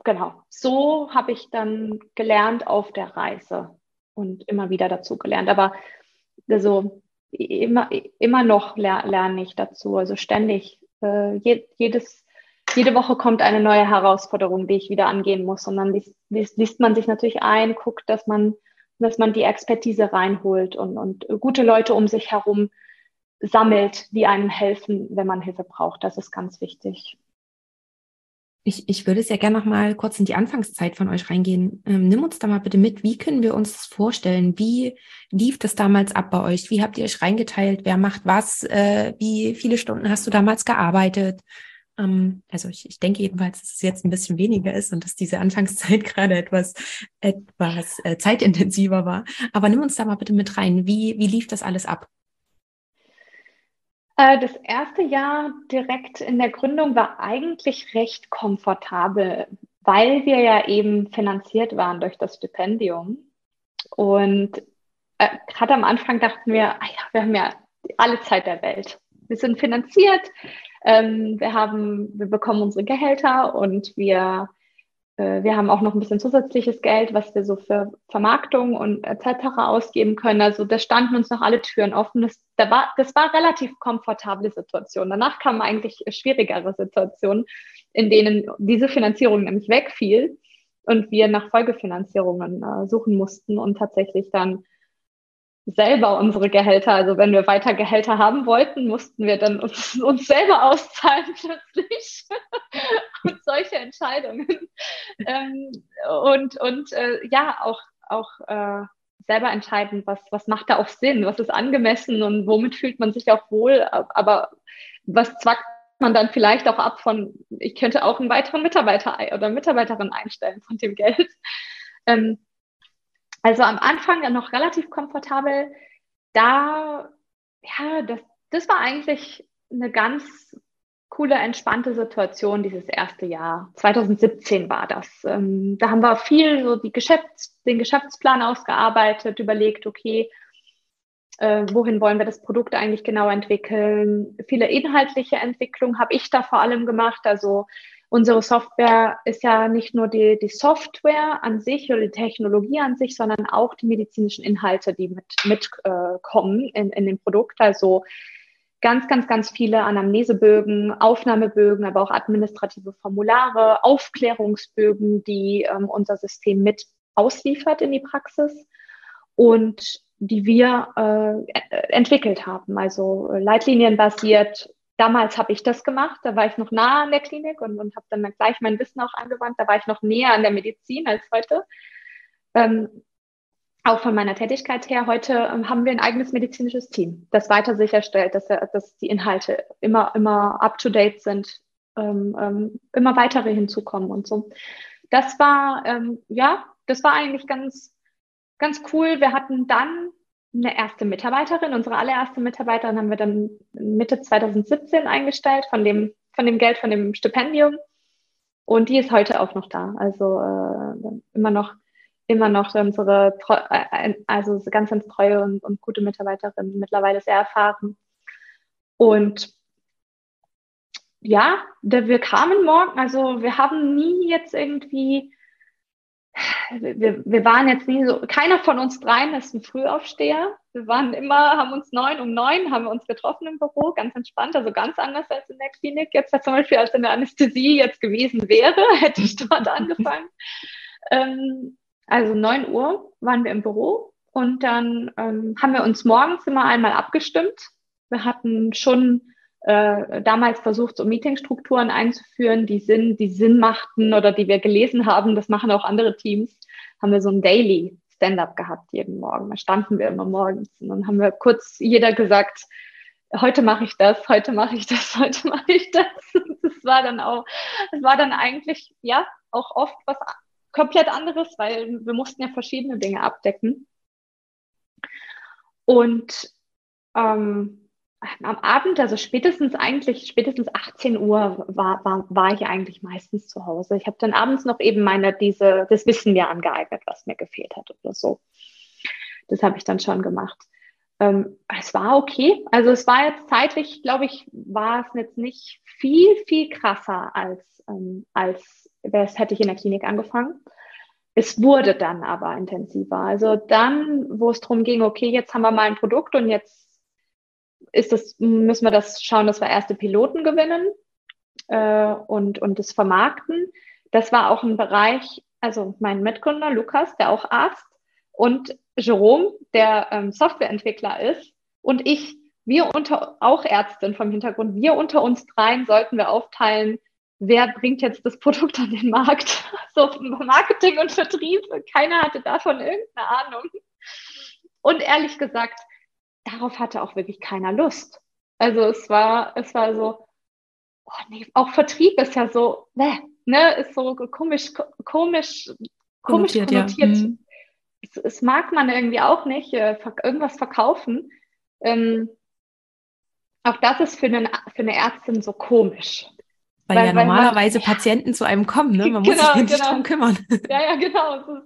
genau, so habe ich dann gelernt auf der Reise und immer wieder dazu gelernt. Aber also immer, immer noch lerne ich dazu, also ständig. Äh, jedes, jede Woche kommt eine neue Herausforderung, die ich wieder angehen muss. Und dann liest, liest, liest man sich natürlich ein, guckt, dass man, dass man die Expertise reinholt und, und gute Leute um sich herum sammelt, die einem helfen, wenn man Hilfe braucht. Das ist ganz wichtig. Ich, ich würde sehr gerne noch mal kurz in die Anfangszeit von euch reingehen. Ähm, nimm uns da mal bitte mit. Wie können wir uns das vorstellen? Wie lief das damals ab bei euch? Wie habt ihr euch reingeteilt? Wer macht was? Äh, wie viele Stunden hast du damals gearbeitet? Ähm, also ich, ich denke jedenfalls, dass es jetzt ein bisschen weniger ist und dass diese Anfangszeit gerade etwas, etwas äh, zeitintensiver war. Aber nimm uns da mal bitte mit rein. Wie, wie lief das alles ab? Äh, das erste Jahr direkt in der Gründung war eigentlich recht komfortabel, weil wir ja eben finanziert waren durch das Stipendium. Und äh, gerade am Anfang dachten wir, ah ja, wir haben ja alle Zeit der Welt. Wir sind finanziert, ähm, wir haben, wir bekommen unsere Gehälter und wir wir haben auch noch ein bisschen zusätzliches Geld, was wir so für Vermarktung und etc. ausgeben können. Also da standen uns noch alle Türen offen. Das, da war, das war relativ komfortable Situation. Danach kamen eigentlich schwierigere Situationen, in denen diese Finanzierung nämlich wegfiel und wir nach Folgefinanzierungen äh, suchen mussten und tatsächlich dann selber unsere Gehälter, also wenn wir weiter Gehälter haben wollten, mussten wir dann uns, uns selber auszahlen plötzlich und solche Entscheidungen. Ähm, und und äh, ja, auch, auch äh, selber entscheiden, was, was macht da auch Sinn, was ist angemessen und womit fühlt man sich auch wohl, aber was zwackt man dann vielleicht auch ab von, ich könnte auch einen weiteren Mitarbeiter oder Mitarbeiterin einstellen von dem Geld. Ähm, also am Anfang ja noch relativ komfortabel. Da, ja, das, das war eigentlich eine ganz coole, entspannte Situation dieses erste Jahr. 2017 war das. Ähm, da haben wir viel so die Geschäfts-, den Geschäftsplan ausgearbeitet, überlegt, okay, äh, wohin wollen wir das Produkt eigentlich genau entwickeln. Viele inhaltliche Entwicklung habe ich da vor allem gemacht. Also unsere Software ist ja nicht nur die, die Software an sich oder die Technologie an sich, sondern auch die medizinischen Inhalte, die mitkommen mit, äh, in, in dem Produkt. Also ganz, ganz, ganz viele Anamnesebögen, Aufnahmebögen, aber auch administrative Formulare, Aufklärungsbögen, die ähm, unser System mit ausliefert in die Praxis und die wir äh, entwickelt haben. Also äh, leitlinienbasiert, damals habe ich das gemacht, da war ich noch nah an der Klinik und, und habe dann gleich mein Wissen auch angewandt. Da war ich noch näher an der Medizin als heute. Ähm, auch von meiner Tätigkeit her. Heute ähm, haben wir ein eigenes medizinisches Team, das weiter sicherstellt, dass, dass die Inhalte immer, immer up-to-date sind, ähm, ähm, immer weitere hinzukommen und so. Das war, ähm, ja, das war eigentlich ganz, ganz cool. Wir hatten dann eine erste Mitarbeiterin, unsere allererste Mitarbeiterin haben wir dann Mitte 2017 eingestellt von dem, von dem Geld, von dem Stipendium. Und die ist heute auch noch da. Also äh, immer noch, immer noch unsere, äh, also ganz, ganz treue und, und gute Mitarbeiterin, mittlerweile sehr erfahren. Und ja, wir kamen morgen, also wir haben nie jetzt irgendwie wir, wir waren jetzt nie so, keiner von uns dreien ist ein Frühaufsteher. Wir waren immer, haben uns neun um neun, haben wir uns getroffen im Büro, ganz entspannt, also ganz anders als in der Klinik. Jetzt zum Beispiel, als in der Anästhesie jetzt gewesen wäre, hätte ich dort angefangen. Ähm, also neun Uhr waren wir im Büro und dann ähm, haben wir uns morgens immer einmal abgestimmt. Wir hatten schon äh, damals versucht, so Meetingstrukturen einzuführen, die Sinn, die Sinn machten oder die wir gelesen haben, das machen auch andere Teams, haben wir so ein Daily Stand-up gehabt jeden Morgen. Da standen wir immer morgens und dann haben wir kurz jeder gesagt, heute mache ich das, heute mache ich das, heute mache ich das. Das war dann auch, das war dann eigentlich, ja, auch oft was komplett anderes, weil wir mussten ja verschiedene Dinge abdecken. Und ähm, am Abend, also spätestens eigentlich, spätestens 18 Uhr war, war, war ich eigentlich meistens zu Hause. Ich habe dann abends noch eben meine, diese, das Wissen mir angeeignet, was mir gefehlt hat oder so. Das habe ich dann schon gemacht. Ähm, es war okay. Also es war jetzt zeitlich, glaube ich, war es jetzt nicht viel, viel krasser als, ähm, als es hätte ich in der Klinik angefangen. Es wurde dann aber intensiver. Also dann, wo es darum ging, okay, jetzt haben wir mal ein Produkt und jetzt ist das, müssen wir das schauen, dass wir erste Piloten gewinnen äh, und, und das vermarkten. Das war auch ein Bereich, also mein Mitgründer Lukas, der auch Arzt, und Jerome, der ähm, Softwareentwickler ist, und ich, wir unter, auch Ärztin vom Hintergrund, wir unter uns dreien sollten wir aufteilen, wer bringt jetzt das Produkt an den Markt? So Marketing und Vertrieb, keiner hatte davon irgendeine Ahnung. Und ehrlich gesagt, darauf hatte auch wirklich keiner Lust. Also es war, es war so, oh nee, auch Vertrieb ist ja so, ne, ne ist so komisch, komisch, komisch konnotiert. konnotiert. Ja. Mhm. Es, es, mag man irgendwie auch nicht, äh, irgendwas verkaufen. Ähm, auch das ist für eine, für eine Ärztin so komisch. Weil, weil ja weil normalerweise man, Patienten zu einem kommen, ne? Man muss genau, sich nicht genau. drum kümmern. Ja, ja, genau.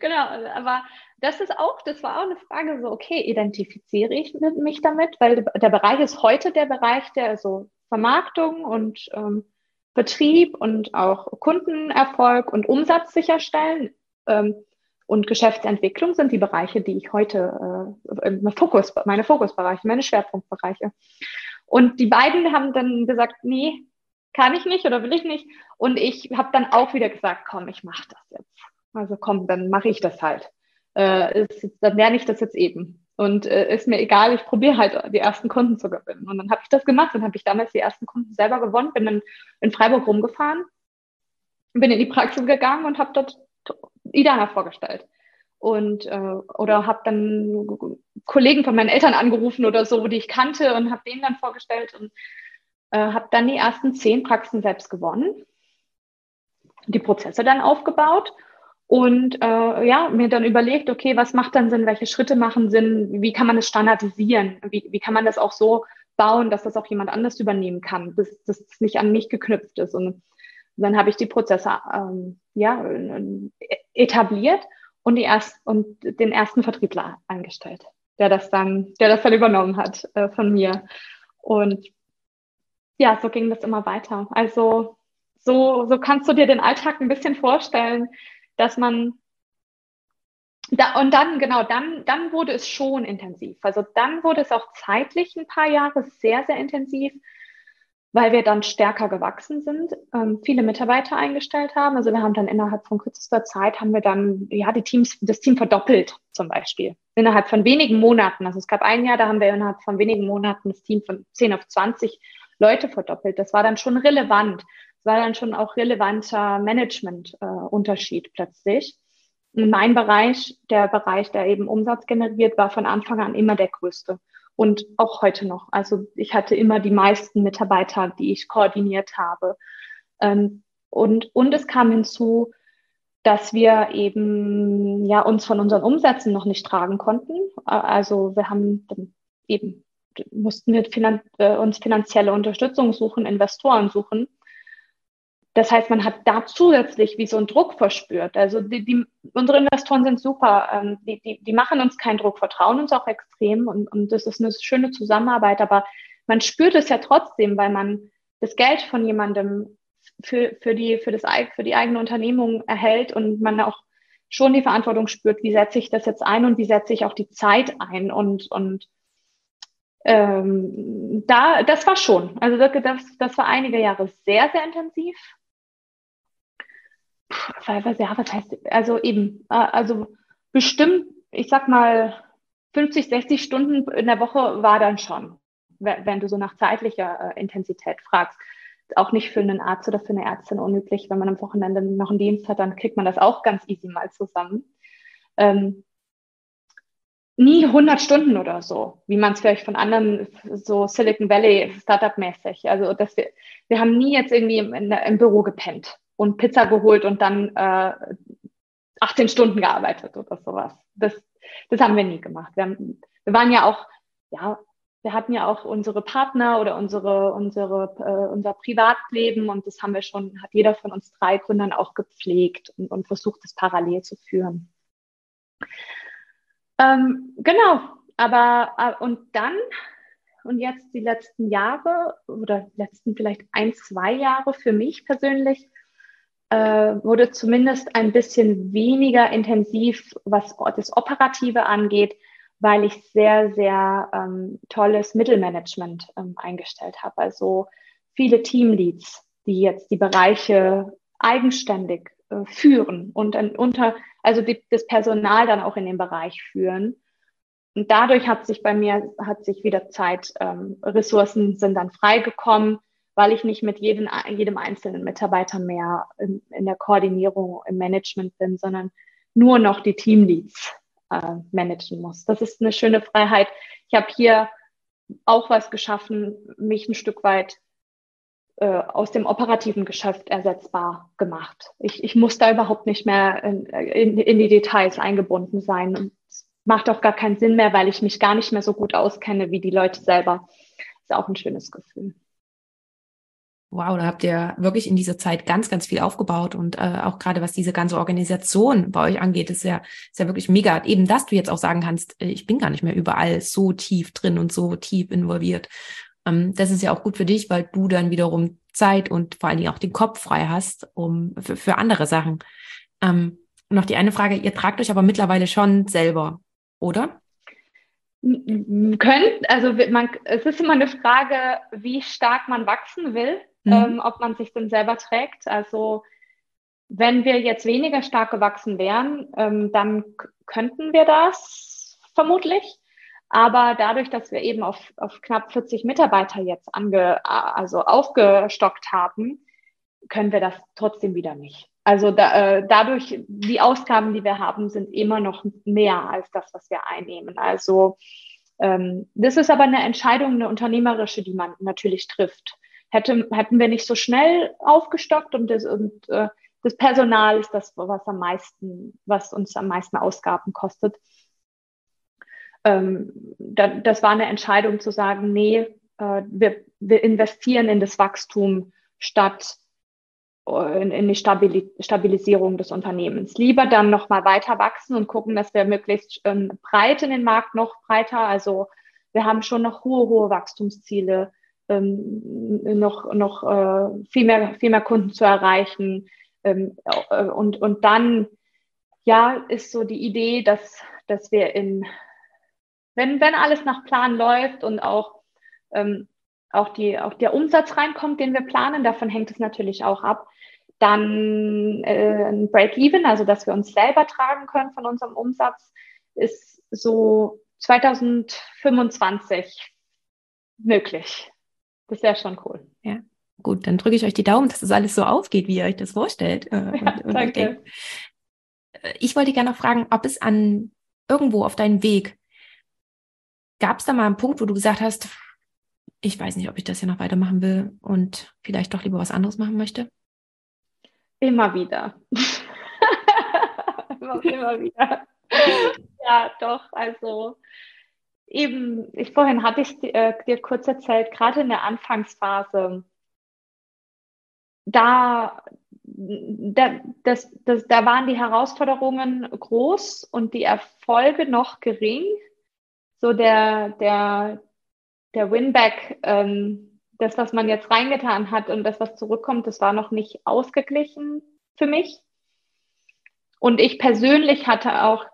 Genau. Aber das ist auch, das war auch eine Frage so, okay, identifiziere ich mich damit? Weil der Bereich ist heute der Bereich der also Vermarktung und ähm, Betrieb und auch Kundenerfolg und Umsatz sicherstellen ähm, und Geschäftsentwicklung sind die Bereiche, die ich heute, äh, Fokus, meine Fokusbereiche, meine Schwerpunktbereiche. Und die beiden haben dann gesagt, nee, kann ich nicht oder will ich nicht. Und ich habe dann auch wieder gesagt, komm, ich mache das jetzt. Also komm, dann mache ich das halt. Äh, ist, dann lerne ich das jetzt eben. Und äh, ist mir egal, ich probiere halt die ersten Kunden zu gewinnen. Und dann habe ich das gemacht und habe ich damals die ersten Kunden selber gewonnen, bin dann in Freiburg rumgefahren, bin in die Praxis gegangen und habe dort Idana vorgestellt. Und äh, oder habe dann Kollegen von meinen Eltern angerufen oder so, die ich kannte und habe denen dann vorgestellt und äh, habe dann die ersten zehn Praxen selbst gewonnen, die Prozesse dann aufgebaut und äh, ja, mir dann überlegt, okay, was macht dann Sinn, welche Schritte machen Sinn, wie kann man es standardisieren, wie, wie kann man das auch so bauen, dass das auch jemand anders übernehmen kann, dass das nicht an mich geknüpft ist. Und dann habe ich die Prozesse ähm, ja, etabliert und, die erst, und den ersten Vertriebler eingestellt, der das dann, der das dann übernommen hat äh, von mir. Und ja, so ging das immer weiter. Also so, so kannst du dir den Alltag ein bisschen vorstellen, dass man da, und dann, genau, dann, dann wurde es schon intensiv. Also dann wurde es auch zeitlich ein paar Jahre sehr, sehr intensiv, weil wir dann stärker gewachsen sind, ähm, viele Mitarbeiter eingestellt haben. Also wir haben dann innerhalb von kürzester Zeit haben wir dann, ja, die Teams, das Team verdoppelt zum Beispiel. Innerhalb von wenigen Monaten. Also es gab ein Jahr, da haben wir innerhalb von wenigen Monaten das Team von 10 auf 20 Leute verdoppelt. Das war dann schon relevant war dann schon auch relevanter Management-Unterschied äh, plötzlich. mein Bereich, der Bereich, der eben Umsatz generiert, war von Anfang an immer der größte und auch heute noch. Also ich hatte immer die meisten Mitarbeiter, die ich koordiniert habe. Ähm, und, und es kam hinzu, dass wir eben ja uns von unseren Umsätzen noch nicht tragen konnten. Also wir haben eben mussten wir finan äh, uns finanzielle Unterstützung suchen, Investoren suchen. Das heißt, man hat da zusätzlich wie so einen Druck verspürt. Also die, die, unsere Investoren sind super, ähm, die, die, die machen uns keinen Druck, vertrauen uns auch extrem und, und das ist eine schöne Zusammenarbeit, aber man spürt es ja trotzdem, weil man das Geld von jemandem für, für, die, für, das, für die eigene Unternehmung erhält und man auch schon die Verantwortung spürt, wie setze ich das jetzt ein und wie setze ich auch die Zeit ein. Und, und ähm, da, das war schon, also das, das war einige Jahre sehr, sehr intensiv ja, was heißt, also eben, äh, also bestimmt, ich sag mal, 50, 60 Stunden in der Woche war dann schon, wenn du so nach zeitlicher äh, Intensität fragst. Auch nicht für einen Arzt oder für eine Ärztin unüblich. Wenn man am Wochenende noch einen Dienst hat, dann kriegt man das auch ganz easy mal zusammen. Ähm, nie 100 Stunden oder so, wie man es vielleicht von anderen so Silicon Valley Startup-mäßig. Also dass wir, wir haben nie jetzt irgendwie im, im Büro gepennt und Pizza geholt und dann äh, 18 Stunden gearbeitet oder sowas. Das, das haben wir nie gemacht. Wir, haben, wir waren ja auch, ja, wir hatten ja auch unsere Partner oder unsere, unsere, äh, unser Privatleben und das haben wir schon, hat jeder von uns drei Gründern auch gepflegt und, und versucht, das parallel zu führen. Ähm, genau, aber äh, und dann und jetzt die letzten Jahre oder letzten vielleicht ein, zwei Jahre für mich persönlich äh, wurde zumindest ein bisschen weniger intensiv, was das Operative angeht, weil ich sehr, sehr ähm, tolles Mittelmanagement ähm, eingestellt habe. Also viele Teamleads, die jetzt die Bereiche eigenständig äh, führen und unter, also die, das Personal dann auch in den Bereich führen. Und dadurch hat sich bei mir, hat sich wieder Zeit, ähm, Ressourcen sind dann freigekommen, weil ich nicht mit jedem, jedem einzelnen Mitarbeiter mehr in, in der Koordinierung, im Management bin, sondern nur noch die Teamleads äh, managen muss. Das ist eine schöne Freiheit. Ich habe hier auch was geschaffen, mich ein Stück weit äh, aus dem operativen Geschäft ersetzbar gemacht. Ich, ich muss da überhaupt nicht mehr in, in, in die Details eingebunden sein. Es macht auch gar keinen Sinn mehr, weil ich mich gar nicht mehr so gut auskenne wie die Leute selber. Ist auch ein schönes Gefühl. Wow, da habt ihr wirklich in dieser Zeit ganz, ganz viel aufgebaut und äh, auch gerade was diese ganze Organisation bei euch angeht, ist ja, ist ja wirklich mega. Eben, dass du jetzt auch sagen kannst, äh, ich bin gar nicht mehr überall so tief drin und so tief involviert. Ähm, das ist ja auch gut für dich, weil du dann wiederum Zeit und vor allen Dingen auch den Kopf frei hast, um für, für andere Sachen. Ähm, noch die eine Frage, ihr tragt euch aber mittlerweile schon selber, oder? Können, also man, es ist immer eine Frage, wie stark man wachsen will mhm. ähm, ob man sich denn selber trägt. Also wenn wir jetzt weniger stark gewachsen wären, ähm, dann könnten wir das vermutlich. Aber dadurch, dass wir eben auf, auf knapp 40 Mitarbeiter jetzt ange, also aufgestockt haben, können wir das trotzdem wieder nicht. Also da, äh, dadurch, die Ausgaben, die wir haben, sind immer noch mehr als das, was wir einnehmen. Also ähm, das ist aber eine Entscheidung, eine unternehmerische, die man natürlich trifft. Hätte, hätten wir nicht so schnell aufgestockt und das, und, äh, das Personal ist das, was am meisten, was uns am meisten Ausgaben kostet. Ähm, da, das war eine Entscheidung zu sagen, nee, äh, wir, wir investieren in das Wachstum statt in, in die Stabil Stabilisierung des Unternehmens. Lieber dann noch mal weiter wachsen und gucken, dass wir möglichst ähm, breit in den Markt noch breiter, also wir haben schon noch hohe, hohe Wachstumsziele, ähm, noch, noch äh, viel, mehr, viel mehr Kunden zu erreichen. Ähm, äh, und, und dann, ja, ist so die Idee, dass, dass wir in, wenn, wenn alles nach Plan läuft und auch, ähm, auch, die, auch der Umsatz reinkommt, den wir planen, davon hängt es natürlich auch ab, dann äh, ein Break-Even, also dass wir uns selber tragen können von unserem Umsatz, ist so 2025 möglich. Das wäre schon cool. Ja, gut, dann drücke ich euch die Daumen, dass das alles so aufgeht, wie ihr euch das vorstellt. Äh, ja, und, danke. Äh, ich wollte gerne noch fragen, ob es an irgendwo auf deinem Weg gab es da mal einen Punkt, wo du gesagt hast, ich weiß nicht, ob ich das hier noch weitermachen will und vielleicht doch lieber was anderes machen möchte? Immer wieder. immer, immer wieder. ja, doch, also eben, ich vorhin hatte ich äh, dir kurz erzählt, gerade in der Anfangsphase, da, da, das, das, da waren die Herausforderungen groß und die Erfolge noch gering. So der, der, der Winback, ähm, das, was man jetzt reingetan hat und das, was zurückkommt, das war noch nicht ausgeglichen für mich. Und ich persönlich hatte auch,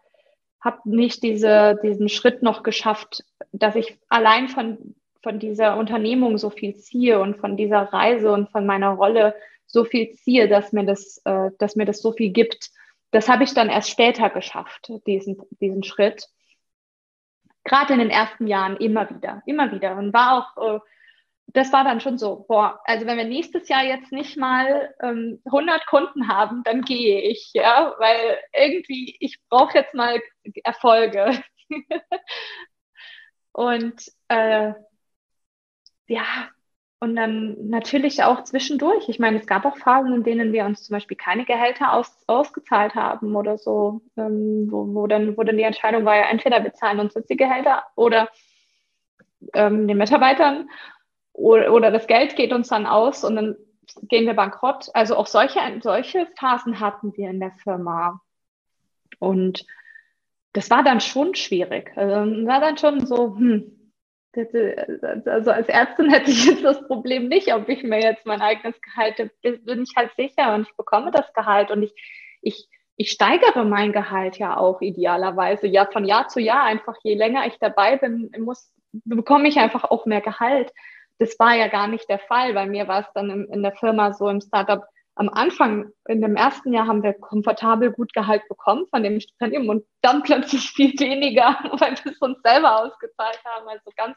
habe nicht diese, diesen Schritt noch geschafft, dass ich allein von, von dieser Unternehmung so viel ziehe und von dieser Reise und von meiner Rolle so viel ziehe, dass mir das, äh, dass mir das so viel gibt. Das habe ich dann erst später geschafft, diesen, diesen Schritt. Gerade in den ersten Jahren immer wieder, immer wieder. Und war auch äh, das war dann schon so, boah, also wenn wir nächstes Jahr jetzt nicht mal ähm, 100 Kunden haben, dann gehe ich, ja, weil irgendwie, ich brauche jetzt mal Erfolge. und äh, ja, und dann natürlich auch zwischendurch. Ich meine, es gab auch Phasen, in denen wir uns zum Beispiel keine Gehälter aus, ausgezahlt haben oder so, ähm, wo, wo, dann, wo dann die Entscheidung war, ja, entweder wir zahlen uns jetzt die Gehälter oder ähm, den Mitarbeitern oder, oder das Geld geht uns dann aus und dann gehen wir bankrott. Also auch solche, solche Phasen hatten wir in der Firma. Und das war dann schon schwierig. Also war dann schon so, hm, also als Ärztin hätte ich jetzt das Problem nicht, ob ich mir jetzt mein eigenes Gehalt, bin ich halt sicher und ich bekomme das Gehalt und ich, ich, ich steigere mein Gehalt ja auch idealerweise, ja von Jahr zu Jahr einfach, je länger ich dabei bin, muss, bekomme ich einfach auch mehr Gehalt das war ja gar nicht der Fall. Bei mir war es dann in, in der Firma so im Startup, am Anfang, in dem ersten Jahr haben wir komfortabel gut Gehalt bekommen von dem Stipendium und dann plötzlich viel weniger, weil wir es uns selber ausgezahlt haben. Also ganz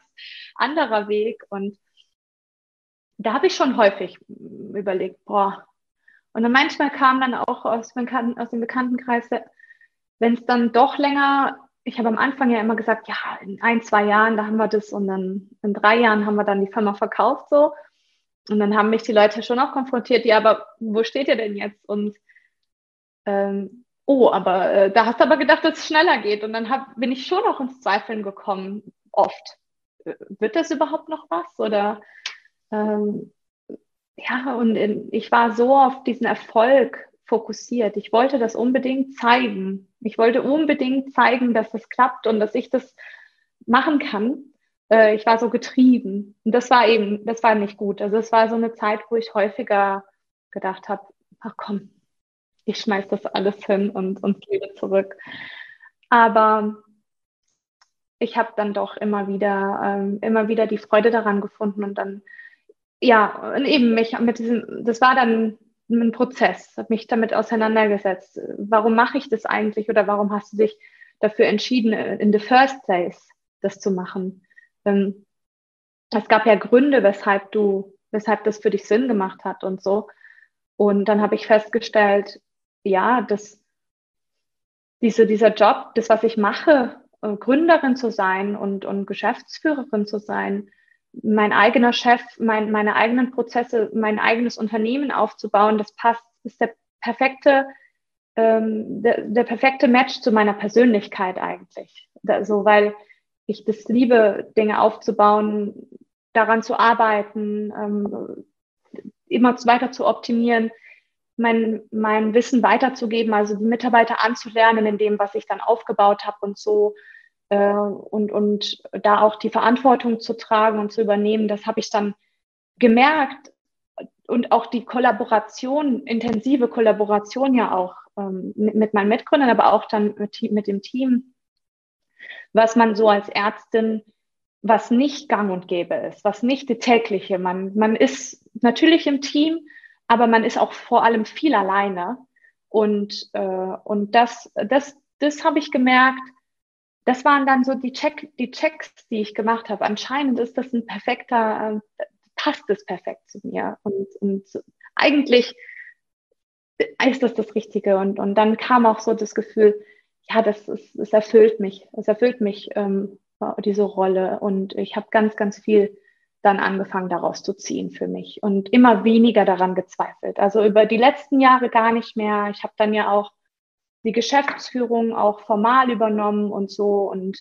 anderer Weg. Und da habe ich schon häufig überlegt, boah. Und dann manchmal kam dann auch aus, aus dem Bekanntenkreis, wenn es dann doch länger ich habe am Anfang ja immer gesagt, ja, in ein, zwei Jahren, da haben wir das und dann in drei Jahren haben wir dann die Firma verkauft so. Und dann haben mich die Leute schon auch konfrontiert, ja, aber wo steht ihr denn jetzt? Und ähm, oh, aber äh, da hast du aber gedacht, dass es schneller geht. Und dann hab, bin ich schon auch ins Zweifeln gekommen, oft. Äh, wird das überhaupt noch was? Oder ähm, ja, und in, ich war so auf diesen Erfolg fokussiert. Ich wollte das unbedingt zeigen. Ich wollte unbedingt zeigen, dass es klappt und dass ich das machen kann. Äh, ich war so getrieben. Und das war eben, das war nicht gut. Also es war so eine Zeit, wo ich häufiger gedacht habe, ach komm, ich schmeiß das alles hin und, und gehe zurück. Aber ich habe dann doch immer wieder, ähm, immer wieder die Freude daran gefunden und dann ja, eben mich mit diesem, das war dann ein Prozess, habe mich damit auseinandergesetzt. Warum mache ich das eigentlich oder warum hast du dich dafür entschieden, in the first place das zu machen? Ähm, es gab ja Gründe, weshalb du, weshalb das für dich Sinn gemacht hat und so. Und dann habe ich festgestellt, ja, dass diese, dieser Job, das, was ich mache, äh, Gründerin zu sein und, und Geschäftsführerin zu sein, mein eigener Chef, mein, meine eigenen Prozesse, mein eigenes Unternehmen aufzubauen, das passt, ist der perfekte, ähm, der, der perfekte Match zu meiner Persönlichkeit eigentlich. Da, so, weil ich das liebe, Dinge aufzubauen, daran zu arbeiten, ähm, immer weiter zu optimieren, mein, mein Wissen weiterzugeben, also die Mitarbeiter anzulernen in dem, was ich dann aufgebaut habe und so. Äh, und, und da auch die Verantwortung zu tragen und zu übernehmen, das habe ich dann gemerkt. Und auch die Kollaboration, intensive Kollaboration ja auch ähm, mit, meinen Mitgründern, aber auch dann mit, mit dem Team, was man so als Ärztin was nicht gang und gäbe ist, was nicht die tägliche. Man, man ist natürlich im Team, aber man ist auch vor allem viel alleine. Und, äh, und das, das, das habe ich gemerkt, das waren dann so die, Check, die Checks, die ich gemacht habe. Anscheinend ist das ein perfekter, äh, passt es perfekt zu mir. Und, und eigentlich ist das das Richtige. Und, und dann kam auch so das Gefühl, ja, das, ist, das erfüllt mich. Es erfüllt mich, ähm, diese Rolle. Und ich habe ganz, ganz viel dann angefangen daraus zu ziehen für mich und immer weniger daran gezweifelt. Also über die letzten Jahre gar nicht mehr. Ich habe dann ja auch die Geschäftsführung auch formal übernommen und so und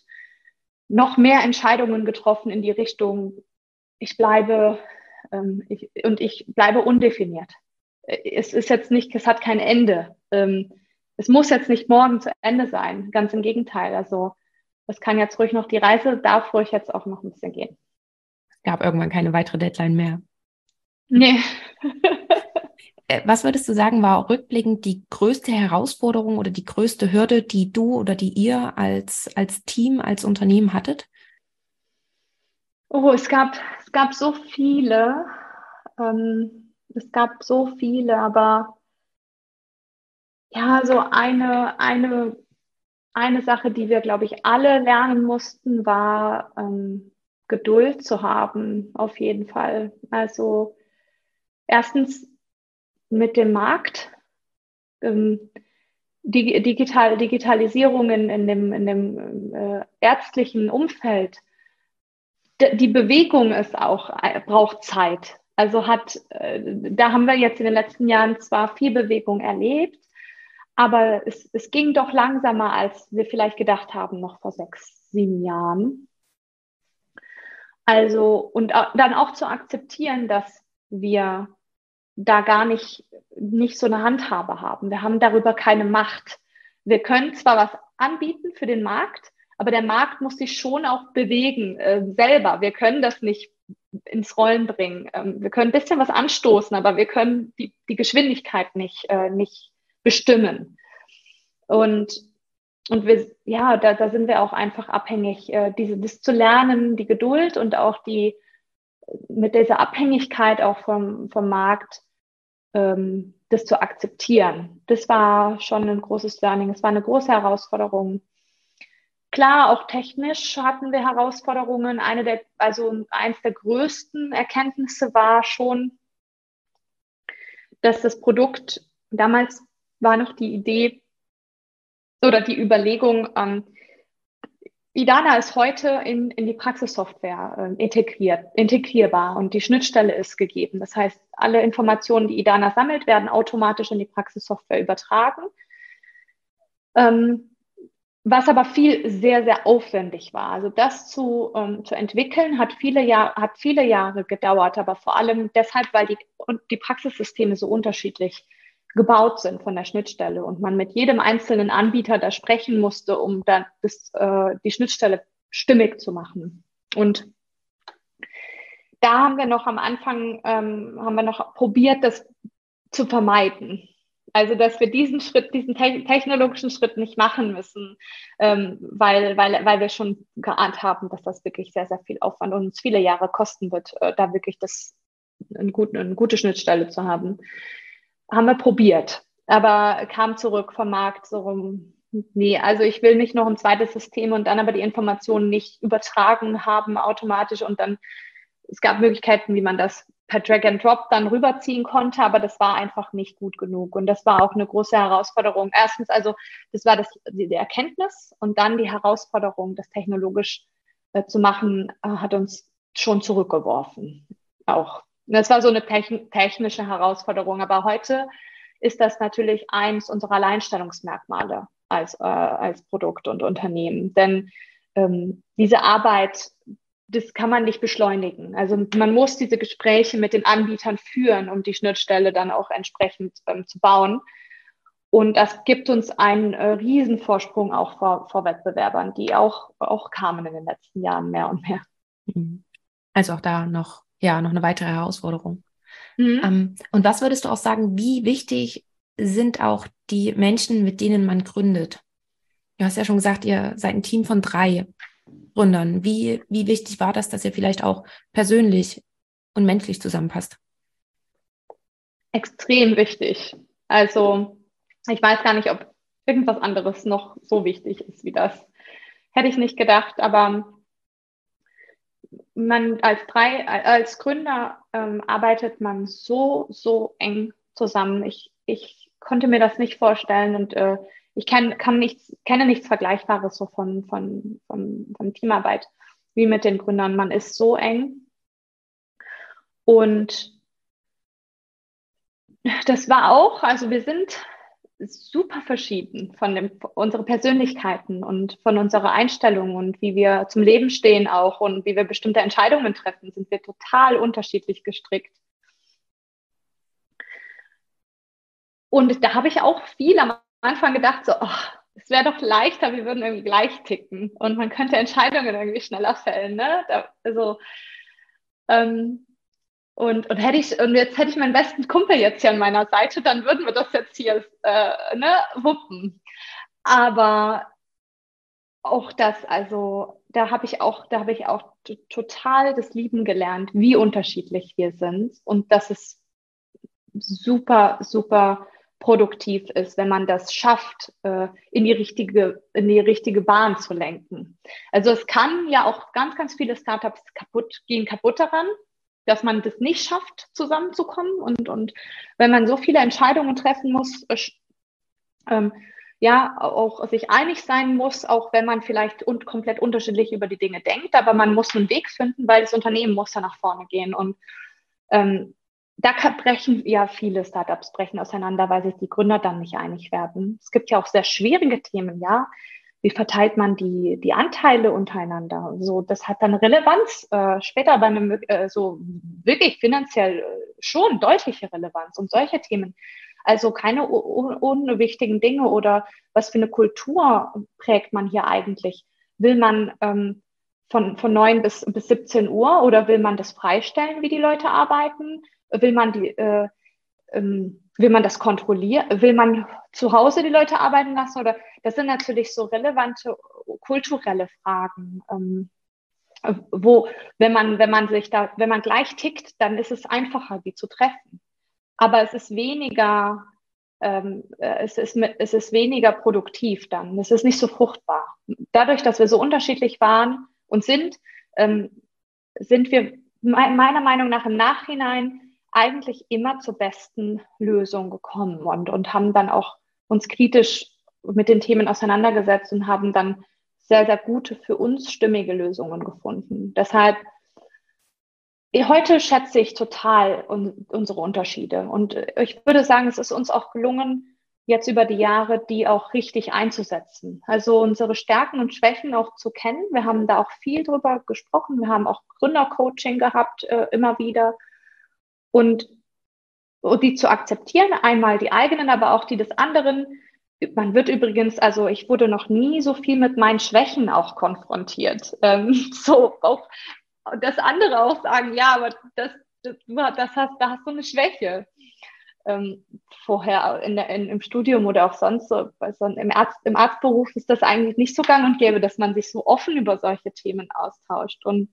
noch mehr Entscheidungen getroffen in die Richtung, ich bleibe ähm, ich, und ich bleibe undefiniert. Es ist jetzt nicht, es hat kein Ende. Ähm, es muss jetzt nicht morgen zu Ende sein. Ganz im Gegenteil. Also es kann jetzt ruhig noch, die Reise darf ruhig jetzt auch noch ein bisschen gehen. Es gab irgendwann keine weitere Deadline mehr. Nee. Äh, was würdest du sagen, war rückblickend die größte Herausforderung oder die größte Hürde, die du oder die ihr als, als Team, als Unternehmen hattet? Oh, es gab, es gab so viele. Ähm, es gab so viele, aber ja, so eine, eine eine Sache, die wir, glaube ich, alle lernen mussten, war ähm, Geduld zu haben, auf jeden Fall. Also erstens mit dem Markt, ähm, Digital, Digitalisierung in, in dem, in dem äh, ärztlichen Umfeld. D die Bewegung ist auch, äh, braucht Zeit. Also hat, äh, da haben wir jetzt in den letzten Jahren zwar viel Bewegung erlebt, aber es, es ging doch langsamer, als wir vielleicht gedacht haben, noch vor sechs, sieben Jahren. Also, und dann auch zu akzeptieren, dass wir da gar nicht, nicht so eine Handhabe haben. Wir haben darüber keine Macht. Wir können zwar was anbieten für den Markt, aber der Markt muss sich schon auch bewegen, äh, selber. Wir können das nicht ins Rollen bringen. Ähm, wir können ein bisschen was anstoßen, aber wir können die, die Geschwindigkeit nicht, äh, nicht bestimmen. Und, und wir, ja, da, da sind wir auch einfach abhängig, äh, diese, das zu lernen, die Geduld und auch die, mit dieser Abhängigkeit auch vom, vom Markt, ähm, das zu akzeptieren. Das war schon ein großes Learning. Es war eine große Herausforderung. Klar, auch technisch hatten wir Herausforderungen. Eine der, also eins der größten Erkenntnisse war schon, dass das Produkt damals war noch die Idee oder die Überlegung, ähm, Idana ist heute in, in die Praxissoftware äh, integriert, integrierbar und die Schnittstelle ist gegeben. Das heißt, alle Informationen, die Idana sammelt, werden automatisch in die Praxissoftware übertragen. Ähm, was aber viel sehr, sehr aufwendig war. Also das zu, ähm, zu entwickeln, hat viele, Jahr, hat viele Jahre gedauert, aber vor allem deshalb, weil die, die Praxissysteme so unterschiedlich gebaut sind von der Schnittstelle und man mit jedem einzelnen Anbieter da sprechen musste, um dann das, äh, die Schnittstelle stimmig zu machen. Und da haben wir noch am Anfang, ähm, haben wir noch probiert, das zu vermeiden. Also, dass wir diesen Schritt, diesen te technologischen Schritt nicht machen müssen, ähm, weil, weil, weil wir schon geahnt haben, dass das wirklich sehr, sehr viel Aufwand und uns viele Jahre kosten wird, äh, da wirklich das eine, gute, eine gute Schnittstelle zu haben. Haben wir probiert, aber kam zurück vom Markt so rum. Nee, also ich will nicht noch ein zweites System und dann aber die Informationen nicht übertragen haben automatisch und dann es gab Möglichkeiten, wie man das per Drag and Drop dann rüberziehen konnte, aber das war einfach nicht gut genug. Und das war auch eine große Herausforderung. Erstens, also das war das, die, Erkenntnis und dann die Herausforderung, das technologisch äh, zu machen, äh, hat uns schon zurückgeworfen. Auch. Das war so eine techn technische Herausforderung. Aber heute ist das natürlich eins unserer Alleinstellungsmerkmale als, äh, als Produkt und Unternehmen. Denn ähm, diese Arbeit das kann man nicht beschleunigen. Also man muss diese Gespräche mit den Anbietern führen, um die Schnittstelle dann auch entsprechend ähm, zu bauen. Und das gibt uns einen äh, Riesenvorsprung auch vor, vor Wettbewerbern, die auch, auch kamen in den letzten Jahren mehr und mehr. Mhm. Also auch da noch, ja, noch eine weitere Herausforderung. Mhm. Ähm, und was würdest du auch sagen, wie wichtig sind auch die Menschen, mit denen man gründet? Du hast ja schon gesagt, ihr seid ein Team von drei. Gründern? Wie, wie wichtig war das, dass ihr vielleicht auch persönlich und menschlich zusammenpasst? Extrem wichtig. Also ich weiß gar nicht, ob irgendwas anderes noch so wichtig ist wie das. Hätte ich nicht gedacht, aber man als drei, als Gründer ähm, arbeitet man so, so eng zusammen. Ich, ich konnte mir das nicht vorstellen und äh, ich kenn, kann nichts, kenne nichts Vergleichbares so von, von, von, von Teamarbeit wie mit den Gründern. Man ist so eng. Und das war auch, also wir sind super verschieden von dem, unsere Persönlichkeiten und von unserer Einstellung und wie wir zum Leben stehen auch und wie wir bestimmte Entscheidungen treffen, sind wir total unterschiedlich gestrickt. Und da habe ich auch viel am Anfang gedacht, so, oh, es wäre doch leichter, wir würden irgendwie gleich ticken und man könnte Entscheidungen irgendwie schneller fällen. Ne? Da, also, ähm, und, und hätte ich, und jetzt hätte ich meinen besten Kumpel jetzt hier an meiner Seite, dann würden wir das jetzt hier äh, ne, wuppen. Aber auch das, also da habe ich auch, da habe ich auch total das Lieben gelernt, wie unterschiedlich wir sind und dass es super, super produktiv ist, wenn man das schafft, äh, in die richtige, in die richtige Bahn zu lenken. Also es kann ja auch ganz, ganz viele Startups kaputt gehen kaputt daran, dass man das nicht schafft, zusammenzukommen. Und, und wenn man so viele Entscheidungen treffen muss, äh, ähm, ja, auch sich einig sein muss, auch wenn man vielleicht un komplett unterschiedlich über die Dinge denkt, aber man muss einen Weg finden, weil das Unternehmen muss ja nach vorne gehen. Und ähm, da brechen ja viele Startups brechen auseinander, weil sich die Gründer dann nicht einig werden. Es gibt ja auch sehr schwierige Themen, ja. Wie verteilt man die, die Anteile untereinander? So, das hat dann Relevanz äh, später bei einem, äh, so wirklich finanziell äh, schon deutliche Relevanz und solche Themen. Also keine unwichtigen Dinge oder was für eine Kultur prägt man hier eigentlich? Will man ähm, von, von 9 bis, bis 17 Uhr oder will man das freistellen, wie die Leute arbeiten? Will man die, äh, ähm, will man das kontrollieren? Will man zu Hause die Leute arbeiten lassen? Oder das sind natürlich so relevante kulturelle Fragen. Ähm, wo, wenn man, wenn man sich da, wenn man gleich tickt, dann ist es einfacher, die zu treffen. Aber es ist weniger, ähm, äh, es, ist, es ist weniger produktiv dann. Es ist nicht so fruchtbar. Dadurch, dass wir so unterschiedlich waren und sind, ähm, sind wir meiner Meinung nach im Nachhinein eigentlich immer zur besten Lösung gekommen und, und haben dann auch uns kritisch mit den Themen auseinandergesetzt und haben dann sehr, sehr gute, für uns stimmige Lösungen gefunden. Deshalb, heute schätze ich total un unsere Unterschiede. Und ich würde sagen, es ist uns auch gelungen, jetzt über die Jahre die auch richtig einzusetzen. Also unsere Stärken und Schwächen auch zu kennen. Wir haben da auch viel drüber gesprochen. Wir haben auch Gründercoaching gehabt, äh, immer wieder und, und die zu akzeptieren, einmal die eigenen, aber auch die des anderen. Man wird übrigens, also ich wurde noch nie so viel mit meinen Schwächen auch konfrontiert. Ähm, so auch das andere auch sagen, ja, aber das, das, das hast, da hast du eine Schwäche. Ähm, vorher in in, im Studium oder auch sonst so, also im, Arzt, im Arztberuf ist das eigentlich nicht so gang und gäbe, dass man sich so offen über solche Themen austauscht. Und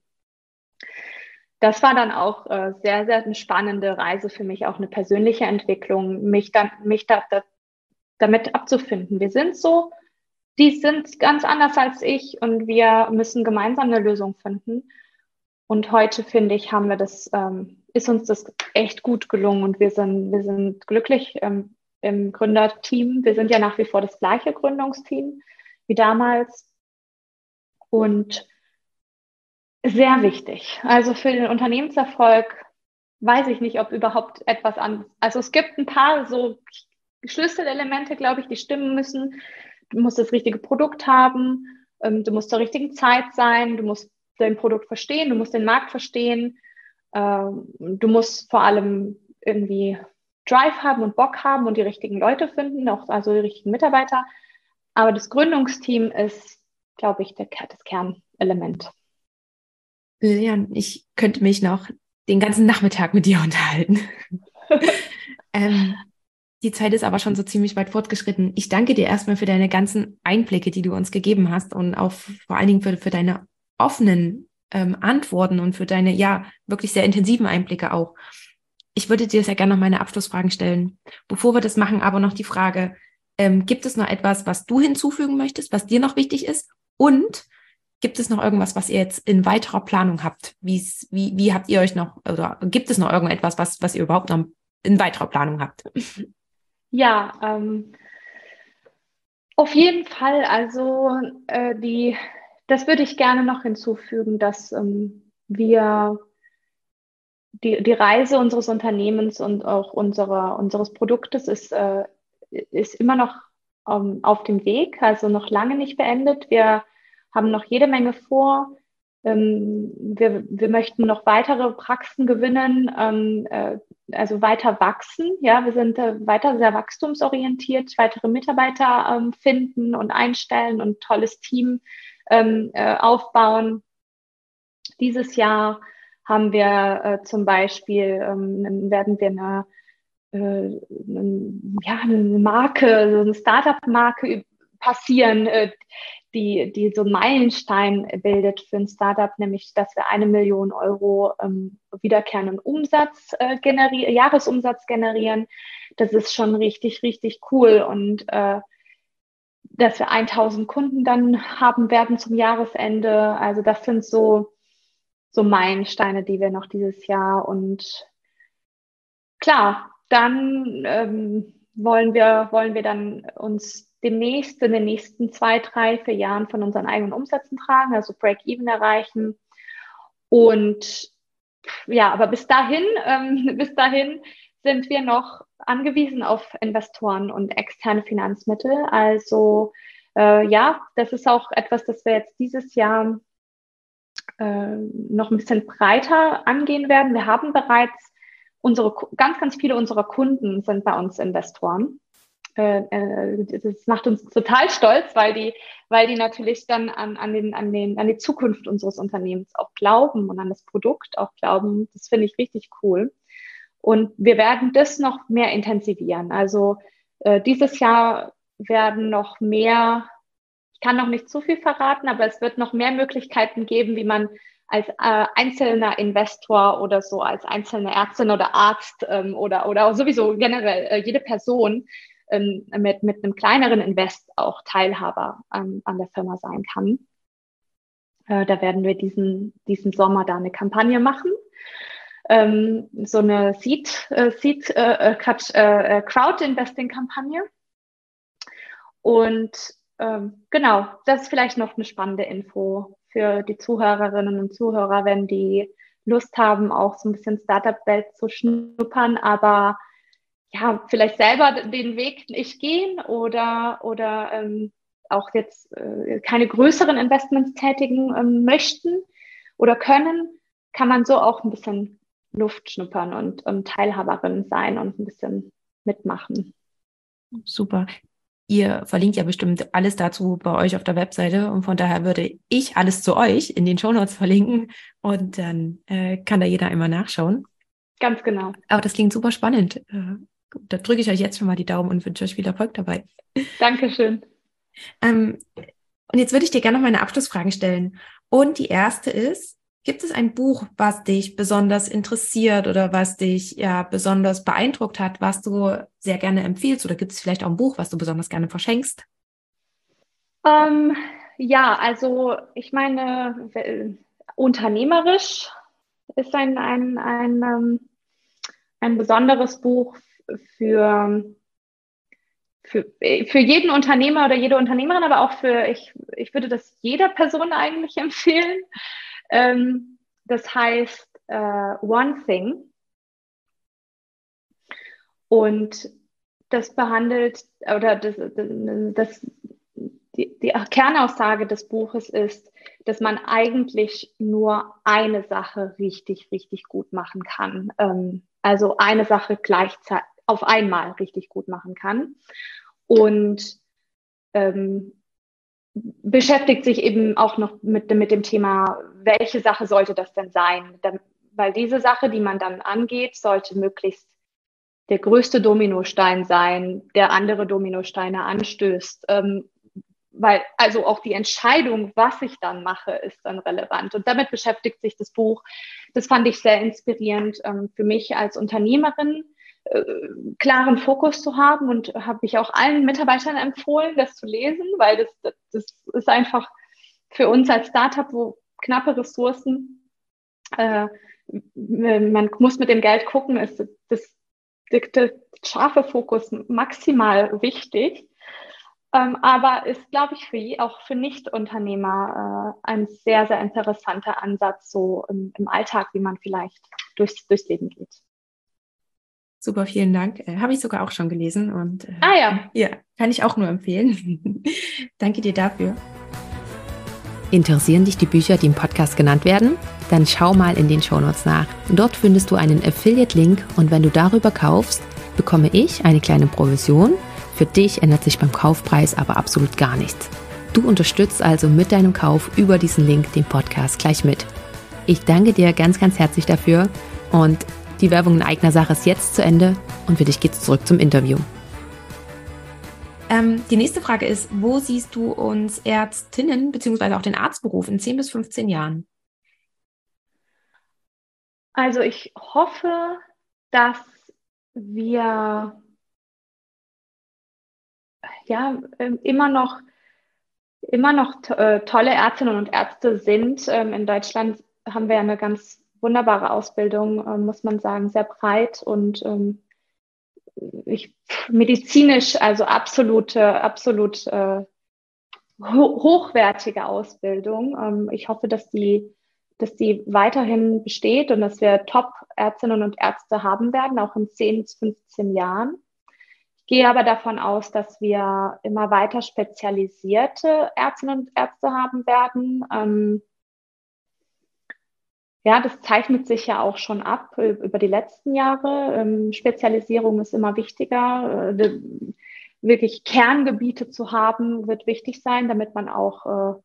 das war dann auch äh, sehr, sehr eine spannende Reise für mich, auch eine persönliche Entwicklung, mich dann, mich da, da, damit abzufinden. Wir sind so, die sind ganz anders als ich und wir müssen gemeinsam eine Lösung finden. Und heute finde ich, haben wir das, ähm, ist uns das echt gut gelungen und wir sind, wir sind glücklich ähm, im Gründerteam. Wir sind ja nach wie vor das gleiche Gründungsteam wie damals. Und sehr wichtig. Also für den Unternehmenserfolg weiß ich nicht, ob überhaupt etwas an. Also es gibt ein paar so Schlüsselelemente, glaube ich, die stimmen müssen. Du musst das richtige Produkt haben, ähm, du musst zur richtigen Zeit sein, du musst dein Produkt verstehen, du musst den Markt verstehen, ähm, du musst vor allem irgendwie Drive haben und Bock haben und die richtigen Leute finden, auch also die richtigen Mitarbeiter. Aber das Gründungsteam ist, glaube ich, der, das Kernelement. Lilian, ich könnte mich noch den ganzen Nachmittag mit dir unterhalten. ähm, die Zeit ist aber schon so ziemlich weit fortgeschritten. Ich danke dir erstmal für deine ganzen Einblicke, die du uns gegeben hast und auch vor allen Dingen für, für deine offenen ähm, Antworten und für deine, ja, wirklich sehr intensiven Einblicke auch. Ich würde dir sehr gerne noch meine Abschlussfragen stellen. Bevor wir das machen, aber noch die Frage, ähm, gibt es noch etwas, was du hinzufügen möchtest, was dir noch wichtig ist? Und Gibt es noch irgendwas, was ihr jetzt in weiterer Planung habt? Wie's, wie, wie habt ihr euch noch, oder gibt es noch irgendetwas, was, was ihr überhaupt noch in weiterer Planung habt? Ja, ähm, auf jeden Fall. Also äh, die, das würde ich gerne noch hinzufügen, dass ähm, wir die, die Reise unseres Unternehmens und auch unserer, unseres Produktes ist, äh, ist immer noch ähm, auf dem Weg, also noch lange nicht beendet. Wir haben noch jede Menge vor. Ähm, wir, wir möchten noch weitere Praxen gewinnen, ähm, äh, also weiter wachsen. Ja, wir sind äh, weiter sehr wachstumsorientiert, weitere Mitarbeiter ähm, finden und einstellen und tolles Team ähm, äh, aufbauen. Dieses Jahr haben wir äh, zum Beispiel, ähm, werden wir eine, äh, ja, eine Marke, so eine Startup-Marke passieren, äh, die, die so Meilenstein bildet für ein Startup, nämlich dass wir eine Million Euro ähm, wiederkehrenden Umsatz äh, generieren, Jahresumsatz generieren. Das ist schon richtig, richtig cool. Und äh, dass wir 1000 Kunden dann haben werden zum Jahresende. Also das sind so, so Meilensteine, die wir noch dieses Jahr und klar, dann ähm, wollen wir, wollen wir dann uns demnächst in den nächsten zwei, drei, vier Jahren von unseren eigenen Umsätzen tragen, also Break-Even erreichen. Und ja, aber bis dahin, ähm, bis dahin sind wir noch angewiesen auf Investoren und externe Finanzmittel. Also äh, ja, das ist auch etwas, das wir jetzt dieses Jahr äh, noch ein bisschen breiter angehen werden. Wir haben bereits unsere ganz, ganz viele unserer Kunden sind bei uns Investoren. Äh, äh, das macht uns total stolz, weil die, weil die natürlich dann an, an, den, an, den, an die Zukunft unseres Unternehmens auch glauben und an das Produkt auch glauben. Das finde ich richtig cool. Und wir werden das noch mehr intensivieren. Also äh, dieses Jahr werden noch mehr, ich kann noch nicht zu viel verraten, aber es wird noch mehr Möglichkeiten geben, wie man als äh, einzelner Investor oder so, als einzelne Ärztin oder Arzt ähm, oder, oder sowieso generell äh, jede Person ähm, mit, mit einem kleineren Invest auch Teilhaber ähm, an der Firma sein kann. Äh, da werden wir diesen, diesen Sommer da eine Kampagne machen. Ähm, so eine Seed, äh, Seed äh, äh, äh, äh Crowd Investing Kampagne. Und ähm, genau, das ist vielleicht noch eine spannende Info für die Zuhörerinnen und Zuhörer, wenn die Lust haben, auch so ein bisschen Startup-Welt zu schnuppern, aber ja, vielleicht selber den Weg nicht gehen oder, oder ähm, auch jetzt äh, keine größeren Investments tätigen ähm, möchten oder können, kann man so auch ein bisschen Luft schnuppern und ähm, Teilhaberin sein und ein bisschen mitmachen. Super. Ihr verlinkt ja bestimmt alles dazu bei euch auf der Webseite und von daher würde ich alles zu euch in den Show Notes verlinken und dann äh, kann da jeder einmal nachschauen. Ganz genau. Aber das klingt super spannend. Äh, da drücke ich euch jetzt schon mal die Daumen und wünsche euch viel Erfolg dabei. Dankeschön. Ähm, und jetzt würde ich dir gerne noch meine Abschlussfragen stellen. Und die erste ist, Gibt es ein Buch, was dich besonders interessiert oder was dich ja besonders beeindruckt hat, was du sehr gerne empfiehlst? Oder gibt es vielleicht auch ein Buch, was du besonders gerne verschenkst? Ähm, ja, also ich meine, unternehmerisch ist ein, ein, ein, ähm, ein besonderes Buch für, für, für jeden Unternehmer oder jede Unternehmerin, aber auch für, ich, ich würde das jeder Person eigentlich empfehlen. Ähm, das heißt uh, One Thing. Und das behandelt, oder das, das, die, die Kernaussage des Buches ist, dass man eigentlich nur eine Sache richtig, richtig gut machen kann. Ähm, also eine Sache gleichzeitig auf einmal richtig gut machen kann. Und ähm, beschäftigt sich eben auch noch mit, mit dem Thema, welche Sache sollte das denn sein? weil diese Sache, die man dann angeht, sollte möglichst der größte Dominostein sein, der andere Dominosteine anstößt. Ähm, weil also auch die Entscheidung, was ich dann mache, ist dann relevant. Und damit beschäftigt sich das Buch. Das fand ich sehr inspirierend ähm, für mich als Unternehmerin, äh, klaren Fokus zu haben und habe ich auch allen Mitarbeitern empfohlen, das zu lesen, weil das, das, das ist einfach für uns als Startup, wo knappe Ressourcen, äh, man muss mit dem Geld gucken, ist das, das scharfe Fokus maximal wichtig. Ähm, aber ist, glaube ich, für, auch für Nicht-Unternehmer äh, ein sehr, sehr interessanter Ansatz, so im, im Alltag, wie man vielleicht durchs, durchs Leben geht. Super, vielen Dank. Äh, Habe ich sogar auch schon gelesen und äh, ah, ja. ja, kann ich auch nur empfehlen. Danke dir dafür. Interessieren dich die Bücher, die im Podcast genannt werden? Dann schau mal in den Shownotes nach. Dort findest du einen Affiliate-Link und wenn du darüber kaufst, bekomme ich eine kleine Provision. Für dich ändert sich beim Kaufpreis aber absolut gar nichts. Du unterstützt also mit deinem Kauf über diesen Link den Podcast gleich mit. Ich danke dir ganz, ganz herzlich dafür und die Werbung in eigener Sache ist jetzt zu Ende und für dich geht's zurück zum Interview. Ähm, die nächste Frage ist, wo siehst du uns Ärztinnen bzw. auch den Arztberuf in 10 bis 15 Jahren? Also ich hoffe, dass wir ja ähm, immer noch immer noch äh, tolle Ärztinnen und Ärzte sind. Ähm, in Deutschland haben wir ja eine ganz wunderbare Ausbildung, äh, muss man sagen, sehr breit und ähm, ich, medizinisch, also absolute, absolut äh, ho hochwertige Ausbildung. Ähm, ich hoffe, dass die, dass die weiterhin besteht und dass wir Top-Ärztinnen und Ärzte haben werden, auch in 10 bis 15 Jahren. Ich gehe aber davon aus, dass wir immer weiter spezialisierte Ärztinnen und Ärzte haben werden. Ähm, ja, das zeichnet sich ja auch schon ab äh, über die letzten Jahre. Ähm, Spezialisierung ist immer wichtiger. Äh, wirklich Kerngebiete zu haben, wird wichtig sein, damit man auch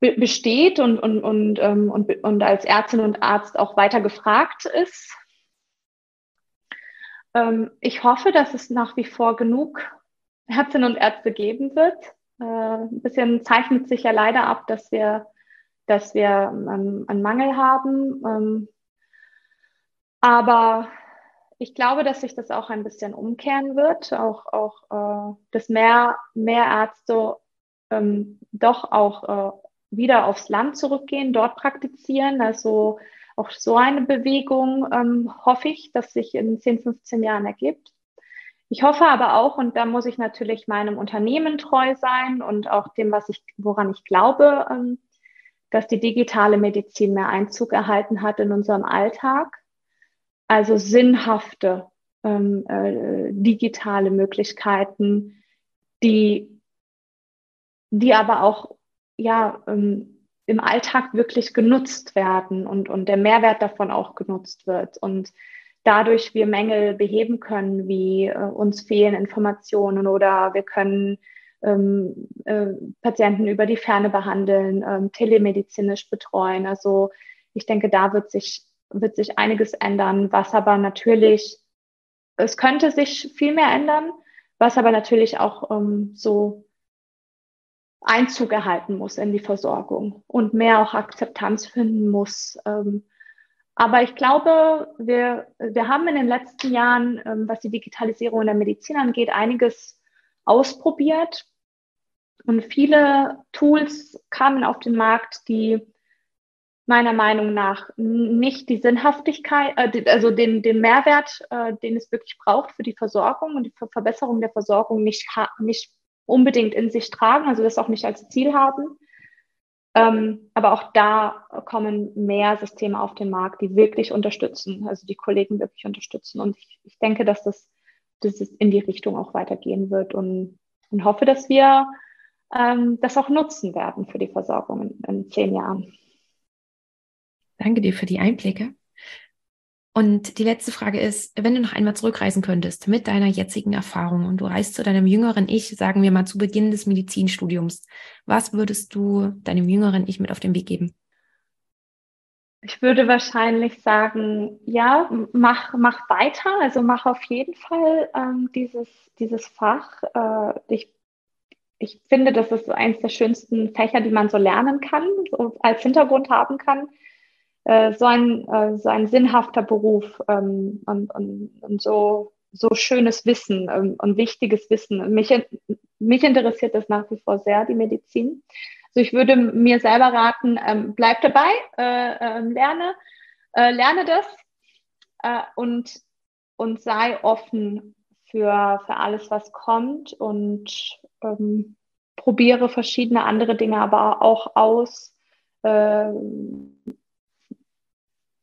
äh, besteht und, und, und, ähm, und, und als Ärztin und Arzt auch weiter gefragt ist. Ähm, ich hoffe, dass es nach wie vor genug Ärztinnen und Ärzte geben wird. Ein bisschen zeichnet sich ja leider ab, dass wir dass wir ähm, einen Mangel haben. Ähm, aber ich glaube, dass sich das auch ein bisschen umkehren wird, auch, auch äh, dass mehr, mehr Ärzte ähm, doch auch äh, wieder aufs Land zurückgehen, dort praktizieren. Also auch so eine Bewegung ähm, hoffe ich, dass sich in 10, 15 Jahren ergibt. Ich hoffe aber auch, und da muss ich natürlich meinem Unternehmen treu sein und auch dem, was ich, woran ich glaube, ähm, dass die digitale Medizin mehr Einzug erhalten hat in unserem Alltag. Also sinnhafte ähm, äh, digitale Möglichkeiten, die, die aber auch ja, ähm, im Alltag wirklich genutzt werden und, und der Mehrwert davon auch genutzt wird. Und dadurch wir Mängel beheben können, wie äh, uns fehlen Informationen oder wir können ähm, äh, Patienten über die Ferne behandeln, ähm, telemedizinisch betreuen. Also ich denke, da wird sich, wird sich einiges ändern, was aber natürlich, es könnte sich viel mehr ändern, was aber natürlich auch ähm, so Einzug erhalten muss in die Versorgung und mehr auch Akzeptanz finden muss. Ähm, aber ich glaube, wir, wir haben in den letzten Jahren, ähm, was die Digitalisierung in der Medizin angeht, einiges ausprobiert. Und viele Tools kamen auf den Markt, die meiner Meinung nach nicht die Sinnhaftigkeit, äh, also den, den Mehrwert, äh, den es wirklich braucht für die Versorgung und die Verbesserung der Versorgung nicht, nicht unbedingt in sich tragen, also das auch nicht als Ziel haben. Ähm, aber auch da kommen mehr Systeme auf den Markt, die wirklich unterstützen, also die Kollegen wirklich unterstützen. Und ich, ich denke, dass das, dass es in die Richtung auch weitergehen wird und, und hoffe, dass wir ähm, das auch nutzen werden für die Versorgung in, in zehn Jahren. Danke dir für die Einblicke. Und die letzte Frage ist, wenn du noch einmal zurückreisen könntest mit deiner jetzigen Erfahrung und du reist zu deinem jüngeren Ich, sagen wir mal zu Beginn des Medizinstudiums, was würdest du deinem jüngeren Ich mit auf den Weg geben? Ich würde wahrscheinlich sagen, ja, mach, mach weiter, also mach auf jeden Fall ähm, dieses, dieses Fach. Äh, ich, ich finde, das ist eines der schönsten Fächer, die man so lernen kann, so als Hintergrund haben kann äh, so, ein, äh, so ein sinnhafter Beruf ähm, und, und, und so, so schönes Wissen ähm, und wichtiges Wissen. Mich, mich interessiert das nach wie vor sehr, die Medizin. Also ich würde mir selber raten, ähm, bleib dabei, äh, äh, lerne, äh, lerne das äh, und, und sei offen für, für alles, was kommt und ähm, probiere verschiedene andere Dinge aber auch aus. Äh,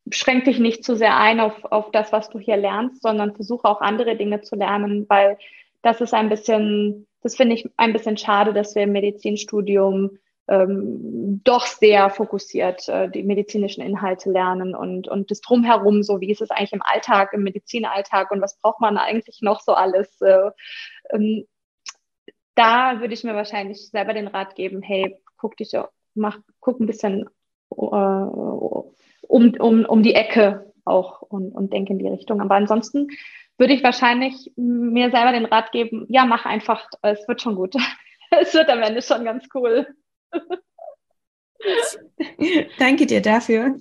schränk dich nicht zu sehr ein auf, auf das, was du hier lernst, sondern versuche auch andere Dinge zu lernen, weil das ist ein bisschen, das finde ich ein bisschen schade, dass wir im Medizinstudium ähm, doch sehr fokussiert äh, die medizinischen Inhalte lernen und, und das drumherum, so wie ist es eigentlich im Alltag, im Medizinalltag und was braucht man eigentlich noch so alles. Äh, ähm, da würde ich mir wahrscheinlich selber den Rat geben, hey, guck dich, mach, guck ein bisschen äh, um, um, um die Ecke auch und, und denke in die Richtung. Aber ansonsten würde ich wahrscheinlich mir selber den Rat geben, ja, mach einfach, es wird schon gut. es wird am Ende schon ganz cool. danke dir dafür.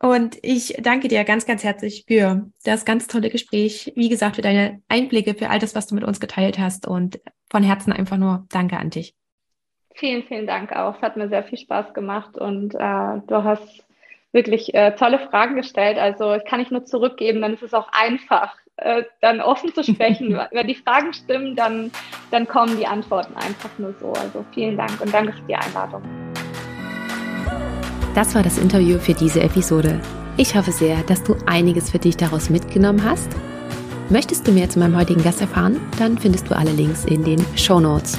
Und ich danke dir ganz, ganz herzlich für das ganz tolle Gespräch. Wie gesagt, für deine Einblicke, für all das, was du mit uns geteilt hast. Und von Herzen einfach nur Danke an dich. Vielen, vielen Dank auch. Es hat mir sehr viel Spaß gemacht und äh, du hast wirklich äh, tolle Fragen gestellt. Also ich kann nicht nur zurückgeben, dann ist es auch einfach, äh, dann offen zu sprechen. Wenn die Fragen stimmen, dann, dann kommen die Antworten einfach nur so. Also vielen Dank und danke für die Einladung. Das war das Interview für diese Episode. Ich hoffe sehr, dass du einiges für dich daraus mitgenommen hast. Möchtest du mehr zu meinem heutigen Gast erfahren? Dann findest du alle Links in den Show Notes.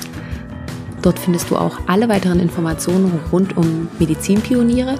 Dort findest du auch alle weiteren Informationen rund um Medizinpioniere